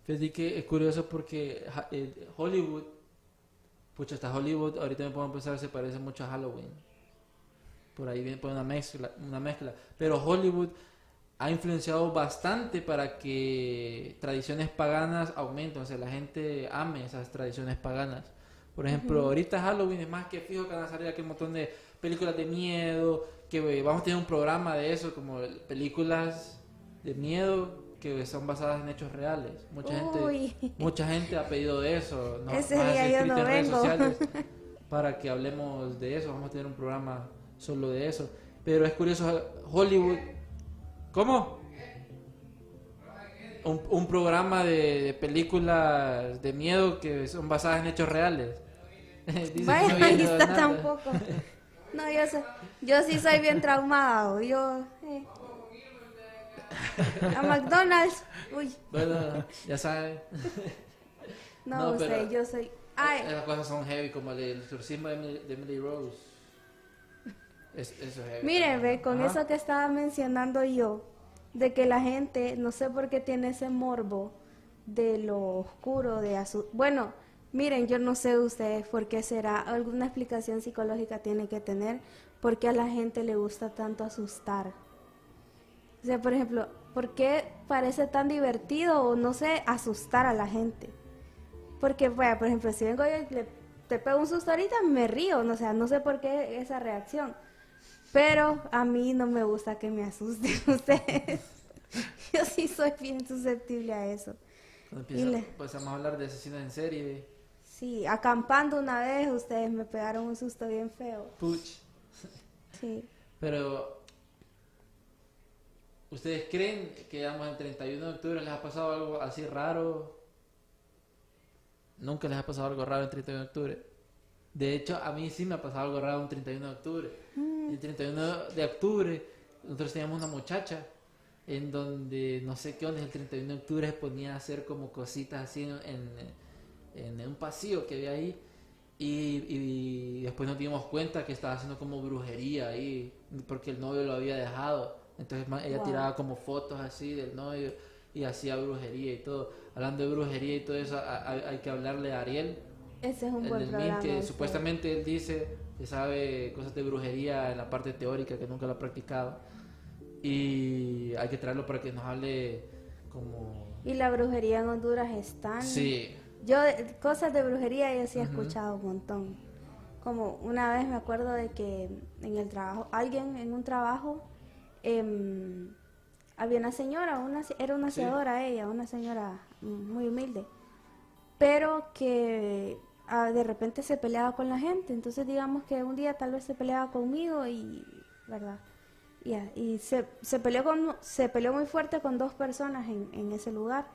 [SPEAKER 6] Fíjate que es curioso porque eh, Hollywood, pucha, hasta Hollywood, ahorita me puedo pensar, se parece mucho a Halloween. Por ahí viene por una mezcla, una mezcla. Pero Hollywood ha influenciado bastante para que tradiciones paganas aumenten, o sea, la gente ame esas tradiciones paganas. Por ejemplo, ahorita Halloween es más que fijo que van a salir aquí un montón de películas de miedo, que eh, vamos a tener un programa de eso, como películas de miedo que son basadas en hechos reales. Mucha
[SPEAKER 8] Uy.
[SPEAKER 6] gente mucha gente ha pedido de eso, ¿no?
[SPEAKER 8] Ese día yo no
[SPEAKER 6] en redes
[SPEAKER 8] vengo.
[SPEAKER 6] sociales para que hablemos de eso, vamos a tener un programa solo de eso. Pero es curioso Hollywood ¿Cómo? Un, un programa de, de películas de miedo que son basadas en hechos reales.
[SPEAKER 8] Vaya,
[SPEAKER 6] no
[SPEAKER 8] está tampoco. No, yo, sé- yo sí soy bien traumado. Yo. eh. A McDonald's. Uy,
[SPEAKER 6] Bueno, ya saben.
[SPEAKER 8] no,
[SPEAKER 6] No,
[SPEAKER 8] sé,
[SPEAKER 6] pero-
[SPEAKER 8] yo soy. Ay,
[SPEAKER 6] Esas cosas son heavy, como el, el exorcismo de Emily, de Emily Rose. Es- eso es heavy.
[SPEAKER 8] Miren, ve, con
[SPEAKER 6] Ajá.
[SPEAKER 8] eso que estaba mencionando yo, de que la gente, no sé por qué tiene ese morbo de lo oscuro, de azul. Bueno, miren, yo no sé de ustedes por qué será, alguna explicación psicológica tiene que tener, por qué a la gente le gusta tanto asustar. O sea, por ejemplo, ¿por qué parece tan divertido o no sé, asustar a la gente? Porque, bueno, por ejemplo, si vengo yo y le- te pego un susto ahorita, me río, no, o sea, no sé por qué esa reacción. Pero a mí no me gusta que me asusten ustedes. Yo sí soy bien susceptible a eso.
[SPEAKER 6] Empieza-
[SPEAKER 8] le-
[SPEAKER 6] empezamos a hablar de asesinos en serie.
[SPEAKER 8] Sí, acampando una vez ustedes me pegaron un susto bien feo.
[SPEAKER 6] Puch.
[SPEAKER 8] Sí.
[SPEAKER 6] Pero, ¿ustedes creen que digamos, el 31 de octubre les ha pasado algo así raro? Nunca les ha pasado algo raro el 31 de octubre. De hecho, a mí sí me ha pasado algo raro un 31 de octubre. El 31 de octubre, nosotros teníamos una muchacha en donde no sé qué onda, el 31 de octubre se ponía a hacer como cositas así en, en, en un pasillo que había ahí. Y, y después nos dimos cuenta que estaba haciendo como brujería ahí, porque el novio lo había dejado. Entonces ella
[SPEAKER 8] Wow.
[SPEAKER 6] tiraba como fotos así del novio y hacía brujería y todo. Hablando de brujería y todo eso, a- a- hay que hablarle a Ariel,
[SPEAKER 8] Ese es un
[SPEAKER 6] el
[SPEAKER 8] buen programa.
[SPEAKER 6] que
[SPEAKER 8] ese.
[SPEAKER 6] supuestamente él dice que sabe cosas de brujería en la parte teórica, que nunca lo ha practicado. y hay que traerlo para que nos hable como...
[SPEAKER 8] Y la brujería en Honduras es tan...
[SPEAKER 6] Sí,
[SPEAKER 8] Yo, de- cosas de brujería yo sí he escuchado un montón. Como una vez me acuerdo de que en el trabajo, alguien en un trabajo, em, había una señora, una, era una
[SPEAKER 6] Sí.
[SPEAKER 8] seadora ella, una señora muy humilde, pero que ah, de repente se peleaba con la gente. Entonces digamos que un día tal vez se peleaba conmigo y, ¿verdad? Y se, se, peleó con, se peleó muy fuerte con dos personas en, en ese lugar.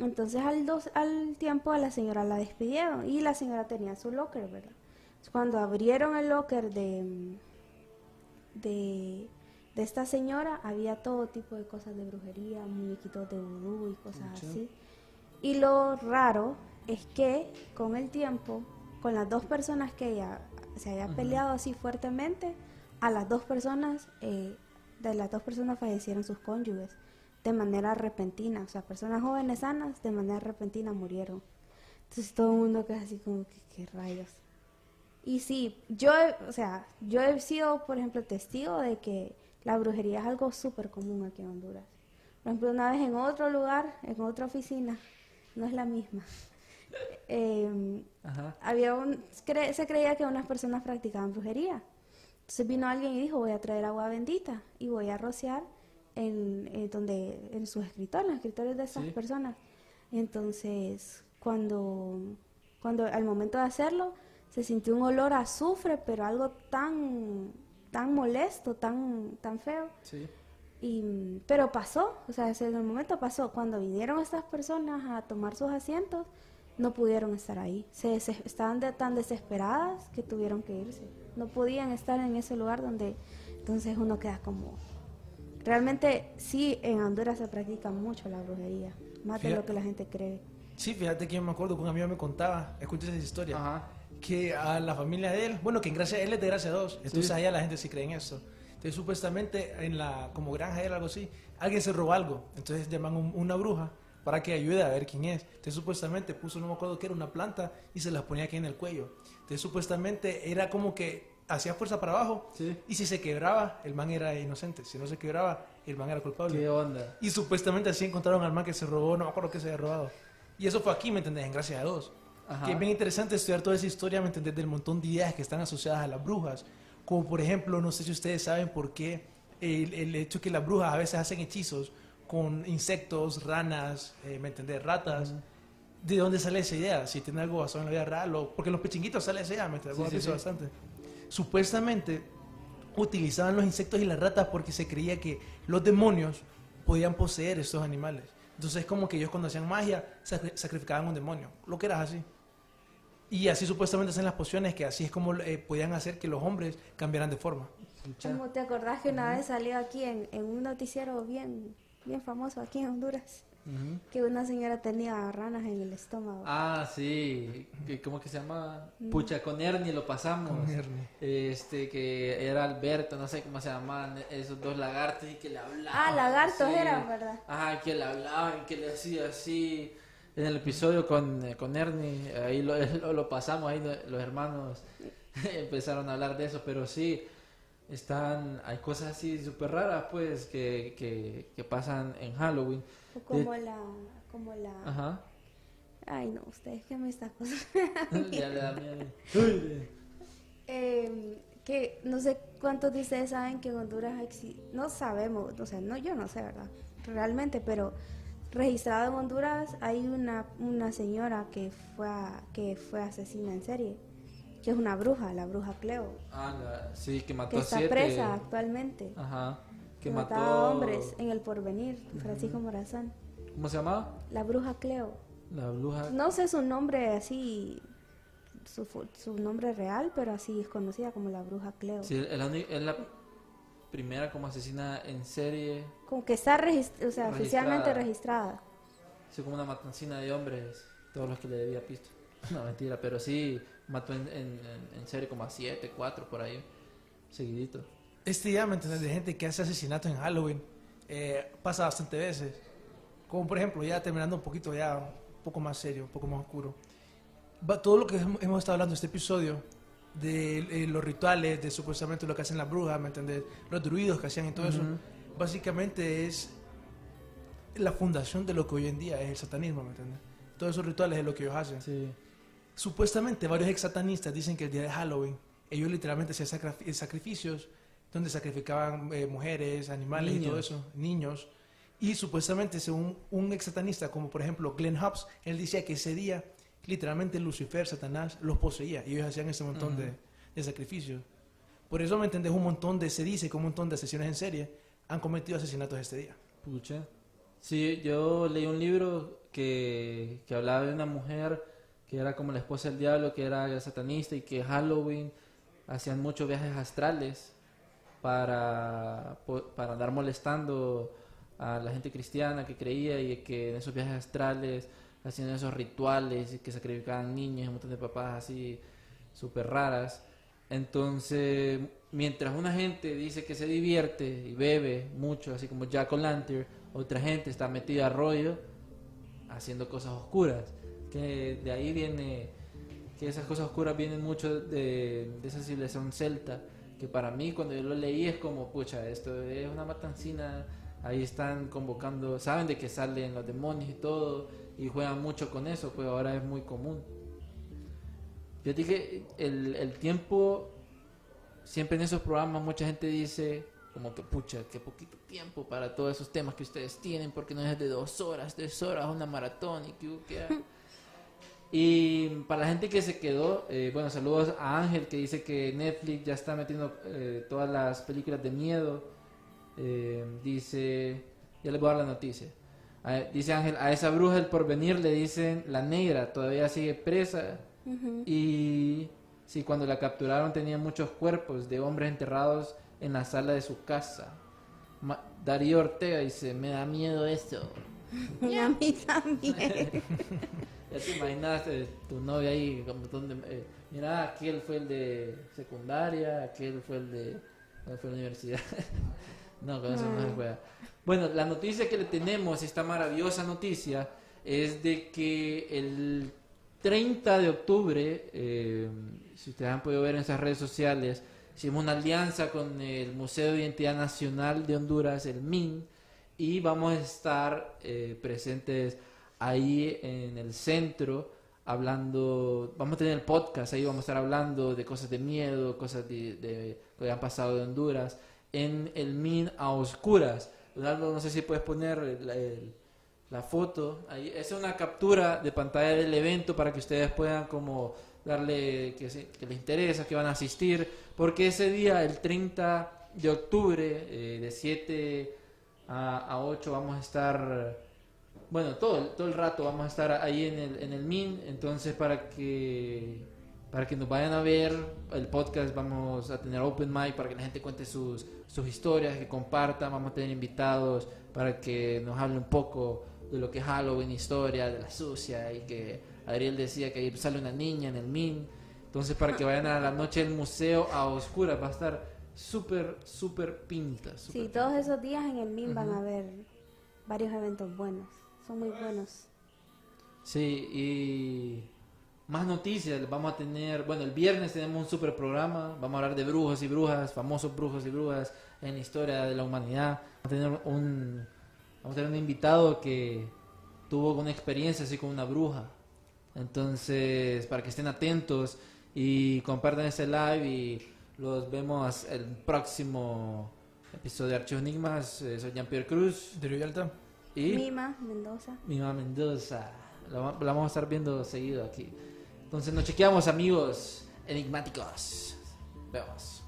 [SPEAKER 8] Entonces al, dos, al tiempo a la señora la despidieron y la señora tenía su locker, ¿verdad? Cuando abrieron el locker de, de, de esta señora, había todo tipo de cosas de brujería, muñequitos de vudú y cosas así. Y lo raro es que con el tiempo, con las dos personas que ella se había peleado así fuertemente, a las dos personas, eh, de las dos personas fallecieron sus cónyuges de manera repentina, o sea, personas jóvenes sanas de manera repentina murieron. Entonces todo el mundo queda así como que, ¿qué rayos? Y sí, yo, o sea, yo he sido, por ejemplo, testigo de que la brujería es algo súper común aquí en Honduras. Por ejemplo, una vez en otro lugar, en otra oficina, no es la misma. eh,
[SPEAKER 6] ajá.
[SPEAKER 8] había un, cre- se creía que unas personas practicaban brujería. Entonces vino alguien y dijo, voy a traer agua bendita y voy a rociar en, en donde, en sus escritorios, en los escritorios de esas
[SPEAKER 6] Sí.
[SPEAKER 8] personas. Entonces, cuando, cuando al momento de hacerlo, se sintió un olor a azufre, pero algo tan, tan molesto, tan, tan feo.
[SPEAKER 6] Sí.
[SPEAKER 8] Y, pero pasó, o sea, en el momento pasó. Cuando vinieron estas personas a tomar sus asientos, no pudieron estar ahí. Se, estaban de- tan desesperadas que tuvieron que irse. No podían estar en ese lugar donde entonces uno queda como... Realmente sí, en Honduras se practica mucho la brujería, más de lo que la gente cree.
[SPEAKER 7] Sí, fíjate que yo me acuerdo que un amigo me contaba, escuché esa historia,
[SPEAKER 6] Ajá.
[SPEAKER 7] Que a la familia de él, bueno, que en gracia, él es de gracia 2, entonces allá la gente sí cree en eso. Entonces supuestamente en la, como granja era algo así, alguien se robó algo, entonces llaman un- una bruja para que ayude a ver quién es. Entonces supuestamente puso, no me acuerdo que era una planta y se las ponía aquí en el cuello. Entonces supuestamente era como que hacía fuerza para abajo
[SPEAKER 6] Sí.
[SPEAKER 7] y si se quebraba, el man era inocente, si no se quebraba, el man era culpable.
[SPEAKER 6] ¿Qué onda?
[SPEAKER 7] Y supuestamente así encontraron al man que se robó, no me acuerdo que se había robado. Y eso fue aquí, ¿me entendés? En Gracia a Dos.
[SPEAKER 6] Ajá.
[SPEAKER 7] Que es bien interesante estudiar toda esa historia, ¿me entendés? Del montón de ideas que están asociadas a las brujas. Como por ejemplo, no sé si ustedes saben por qué el, el hecho que las brujas a veces hacen hechizos con insectos, ranas, eh, ¿me entendés? Ratas. ¿De dónde sale esa idea? Si tiene algo basado en la vida real o... Porque en los pechinguitos sale esa idea, ¿me entendés?
[SPEAKER 6] Sí, sí, sí.
[SPEAKER 7] bastante. Supuestamente utilizaban los insectos y las ratas porque se creía que los demonios podían poseer estos animales. Entonces es como que ellos cuando hacían magia sacri- sacrificaban un demonio, lo que era así. Y así supuestamente hacen las pociones que así es como eh, podían hacer que los hombres cambiaran de forma.
[SPEAKER 8] ¿Cómo te acordás que una vez salió aquí en, en un noticiero bien, bien famoso aquí en Honduras? Que una señora tenía ranas en el estómago.
[SPEAKER 6] Ah, sí. que- ¿Cómo que se llama? Pucha, con Ernie lo pasamos.
[SPEAKER 7] Con Ernie.
[SPEAKER 6] Este, que era Alberto, no sé cómo se llamaban esos dos lagartos y que le hablaban.
[SPEAKER 8] Ah, lagartos eran, ¿verdad?
[SPEAKER 6] Ajá, que le hablaban, que le hacía así. En el episodio con, eh, con Ernie, ahí lo, lo, lo pasamos, ahí lo- los hermanos empezaron a hablar de eso, pero sí, están, hay cosas así súper raras, pues, que, que, que pasan en Halloween.
[SPEAKER 8] Como la, como la,
[SPEAKER 6] Ajá.
[SPEAKER 8] ay no, ustedes que me está cosa.
[SPEAKER 6] ya le da miedo.
[SPEAKER 8] Eh, que no sé cuántos de ustedes saben que en Honduras exi- no sabemos, o sea, no, yo no sé, ¿verdad? Realmente, pero registrado en Honduras hay una, una señora que fue, a- que fue asesina en serie, que es una bruja, la bruja Cleo,
[SPEAKER 6] Ah, la- sí, que mató
[SPEAKER 8] que
[SPEAKER 6] a
[SPEAKER 8] está
[SPEAKER 6] siete.
[SPEAKER 8] presa actualmente,
[SPEAKER 6] Ajá. Que mató
[SPEAKER 8] a hombres en el porvenir, Francisco Morazán.
[SPEAKER 6] ¿Cómo se llamaba?
[SPEAKER 8] La bruja Cleo.
[SPEAKER 6] La bruja.
[SPEAKER 8] No sé su nombre así, su, su nombre real, pero así es conocida como la bruja Cleo.
[SPEAKER 6] Sí, es la, uni- es la primera como asesina en serie.
[SPEAKER 8] Como que está regist- o sea, oficialmente
[SPEAKER 6] Registrada.
[SPEAKER 8] registrada.
[SPEAKER 6] Sí, como una matancina de hombres. Todos los que le debía pisto. No, mentira, pero sí mató en, en, en- serie como a siete, cuatro por ahí. Seguidito.
[SPEAKER 7] Este día, ¿me entendés? De gente que hace asesinatos en Halloween eh, pasa bastante veces. Como por ejemplo, ya terminando un poquito ya, un poco más serio, un poco más oscuro. Va- todo lo que hemos hemos estado hablando en este episodio, de eh, los rituales, de supuestamente lo que hacen las brujas, ¿me entendés? Los druidos que hacían y todo eso, básicamente es la fundación de lo que hoy en día es el satanismo, ¿me entiendes? Todos esos rituales es lo que ellos hacen.
[SPEAKER 6] Sí.
[SPEAKER 7] Supuestamente varios ex satanistas dicen que el día de Halloween ellos literalmente hacían sacra- sacrificios donde sacrificaban eh, mujeres, animales y todo
[SPEAKER 6] Niños.
[SPEAKER 7] eso, niños. Y supuestamente según un ex satanista como por ejemplo Glenn Hobbs, él decía que ese día literalmente Lucifer, Satanás, los poseía y ellos hacían ese montón de, de sacrificios. Por eso me entendés un montón de, se dice que un montón de asesinos en serie han cometido asesinatos este día.
[SPEAKER 6] Pucha. Sí, yo leí un libro que, que hablaba de una mujer que era como la esposa del diablo, que era satanista y que Halloween hacían muchos viajes astrales para, para andar molestando a la gente cristiana que creía y que en esos viajes astrales hacían esos rituales que sacrificaban niños, un montón de papás así súper raras. Entonces, mientras una gente dice que se divierte y bebe mucho, así como Jack O'Lantern, otra gente está metida a rollo haciendo cosas oscuras. Que de ahí viene, que esas cosas oscuras vienen mucho de, de esa civilización celta. Que para mí, cuando yo lo leí, es como, pucha, esto es una matancina. Ahí están convocando, saben de que salen los demonios y todo, y juegan mucho con eso, pues ahora es muy común. Yo dije, el, el tiempo, siempre en esos programas mucha gente dice, como que pucha, qué poquito tiempo para todos esos temas que ustedes tienen, porque no es de dos horas, tres horas, una maratón y que... que- Y para la gente que se quedó, eh, bueno, saludos a Ángel que dice que Netflix ya está metiendo eh, todas las películas de miedo. Eh, dice, ya les voy a dar la noticia. A- dice Ángel, a esa bruja del porvenir le dicen la negra, todavía sigue presa. Y sí, cuando la capturaron tenía muchos cuerpos de hombres enterrados en la sala de su casa. Ma- Darío Ortega dice, me da miedo esto.
[SPEAKER 8] Y a mí también.
[SPEAKER 6] Ya te imaginas eh, tu novia ahí, como donde, eh, mira, aquel fue el de secundaria, aquel fue el de, ¿dónde fue la universidad? no, con eso no se juega. Bueno, la noticia que le tenemos, esta maravillosa noticia, es de que el 30 de octubre, eh, si ustedes han podido ver en esas redes sociales, hicimos una alianza con el Museo de Identidad Nacional de Honduras, el MIN, y vamos a estar eh, presentes ahí en el centro hablando, vamos a tener el podcast, ahí vamos a estar hablando de cosas de miedo, cosas de, de que han pasado de Honduras, en el MIN a oscuras. No sé si puedes poner el- el- la foto, ahí es una captura de pantalla del evento para que ustedes puedan como darle que, que les interesa, que van a asistir, porque ese día, el 30 de octubre, eh, de 7 a, a 8 vamos a estar, bueno, todo, todo el rato vamos a estar ahí en el, en el MIN, entonces para que, para que nos vayan a ver el podcast vamos a tener open mic para que la gente cuente sus, sus historias, que compartan, vamos a tener invitados para que nos hable un poco de lo que es Halloween, historia, de la sucia, y que Ariel decía que ahí sale una niña en el MIN, entonces para que vayan a la noche del museo a oscuras, va a estar súper, súper pinta. súper
[SPEAKER 8] Sí, todos esos días en el MIM van a haber varios eventos buenos. Son muy buenos.
[SPEAKER 6] Sí, y más noticias vamos a tener, bueno, el viernes tenemos un super programa, vamos a hablar de brujos y brujas, famosos brujos y brujas en la historia de la humanidad. Vamos a tener un, vamos a tener un invitado que tuvo una experiencia así con una bruja. Entonces, para que estén atentos y compartan ese live y los vemos el próximo episodio de Archivos Enigmas. Eh, Soy Jean-Pierre Cruz
[SPEAKER 7] De Río Alta.
[SPEAKER 6] y...
[SPEAKER 8] Mima, Mendoza.
[SPEAKER 6] Mi mamá Mendoza. La, la vamos a estar viendo seguido aquí. Entonces nos chequeamos, amigos enigmáticos. Vemos.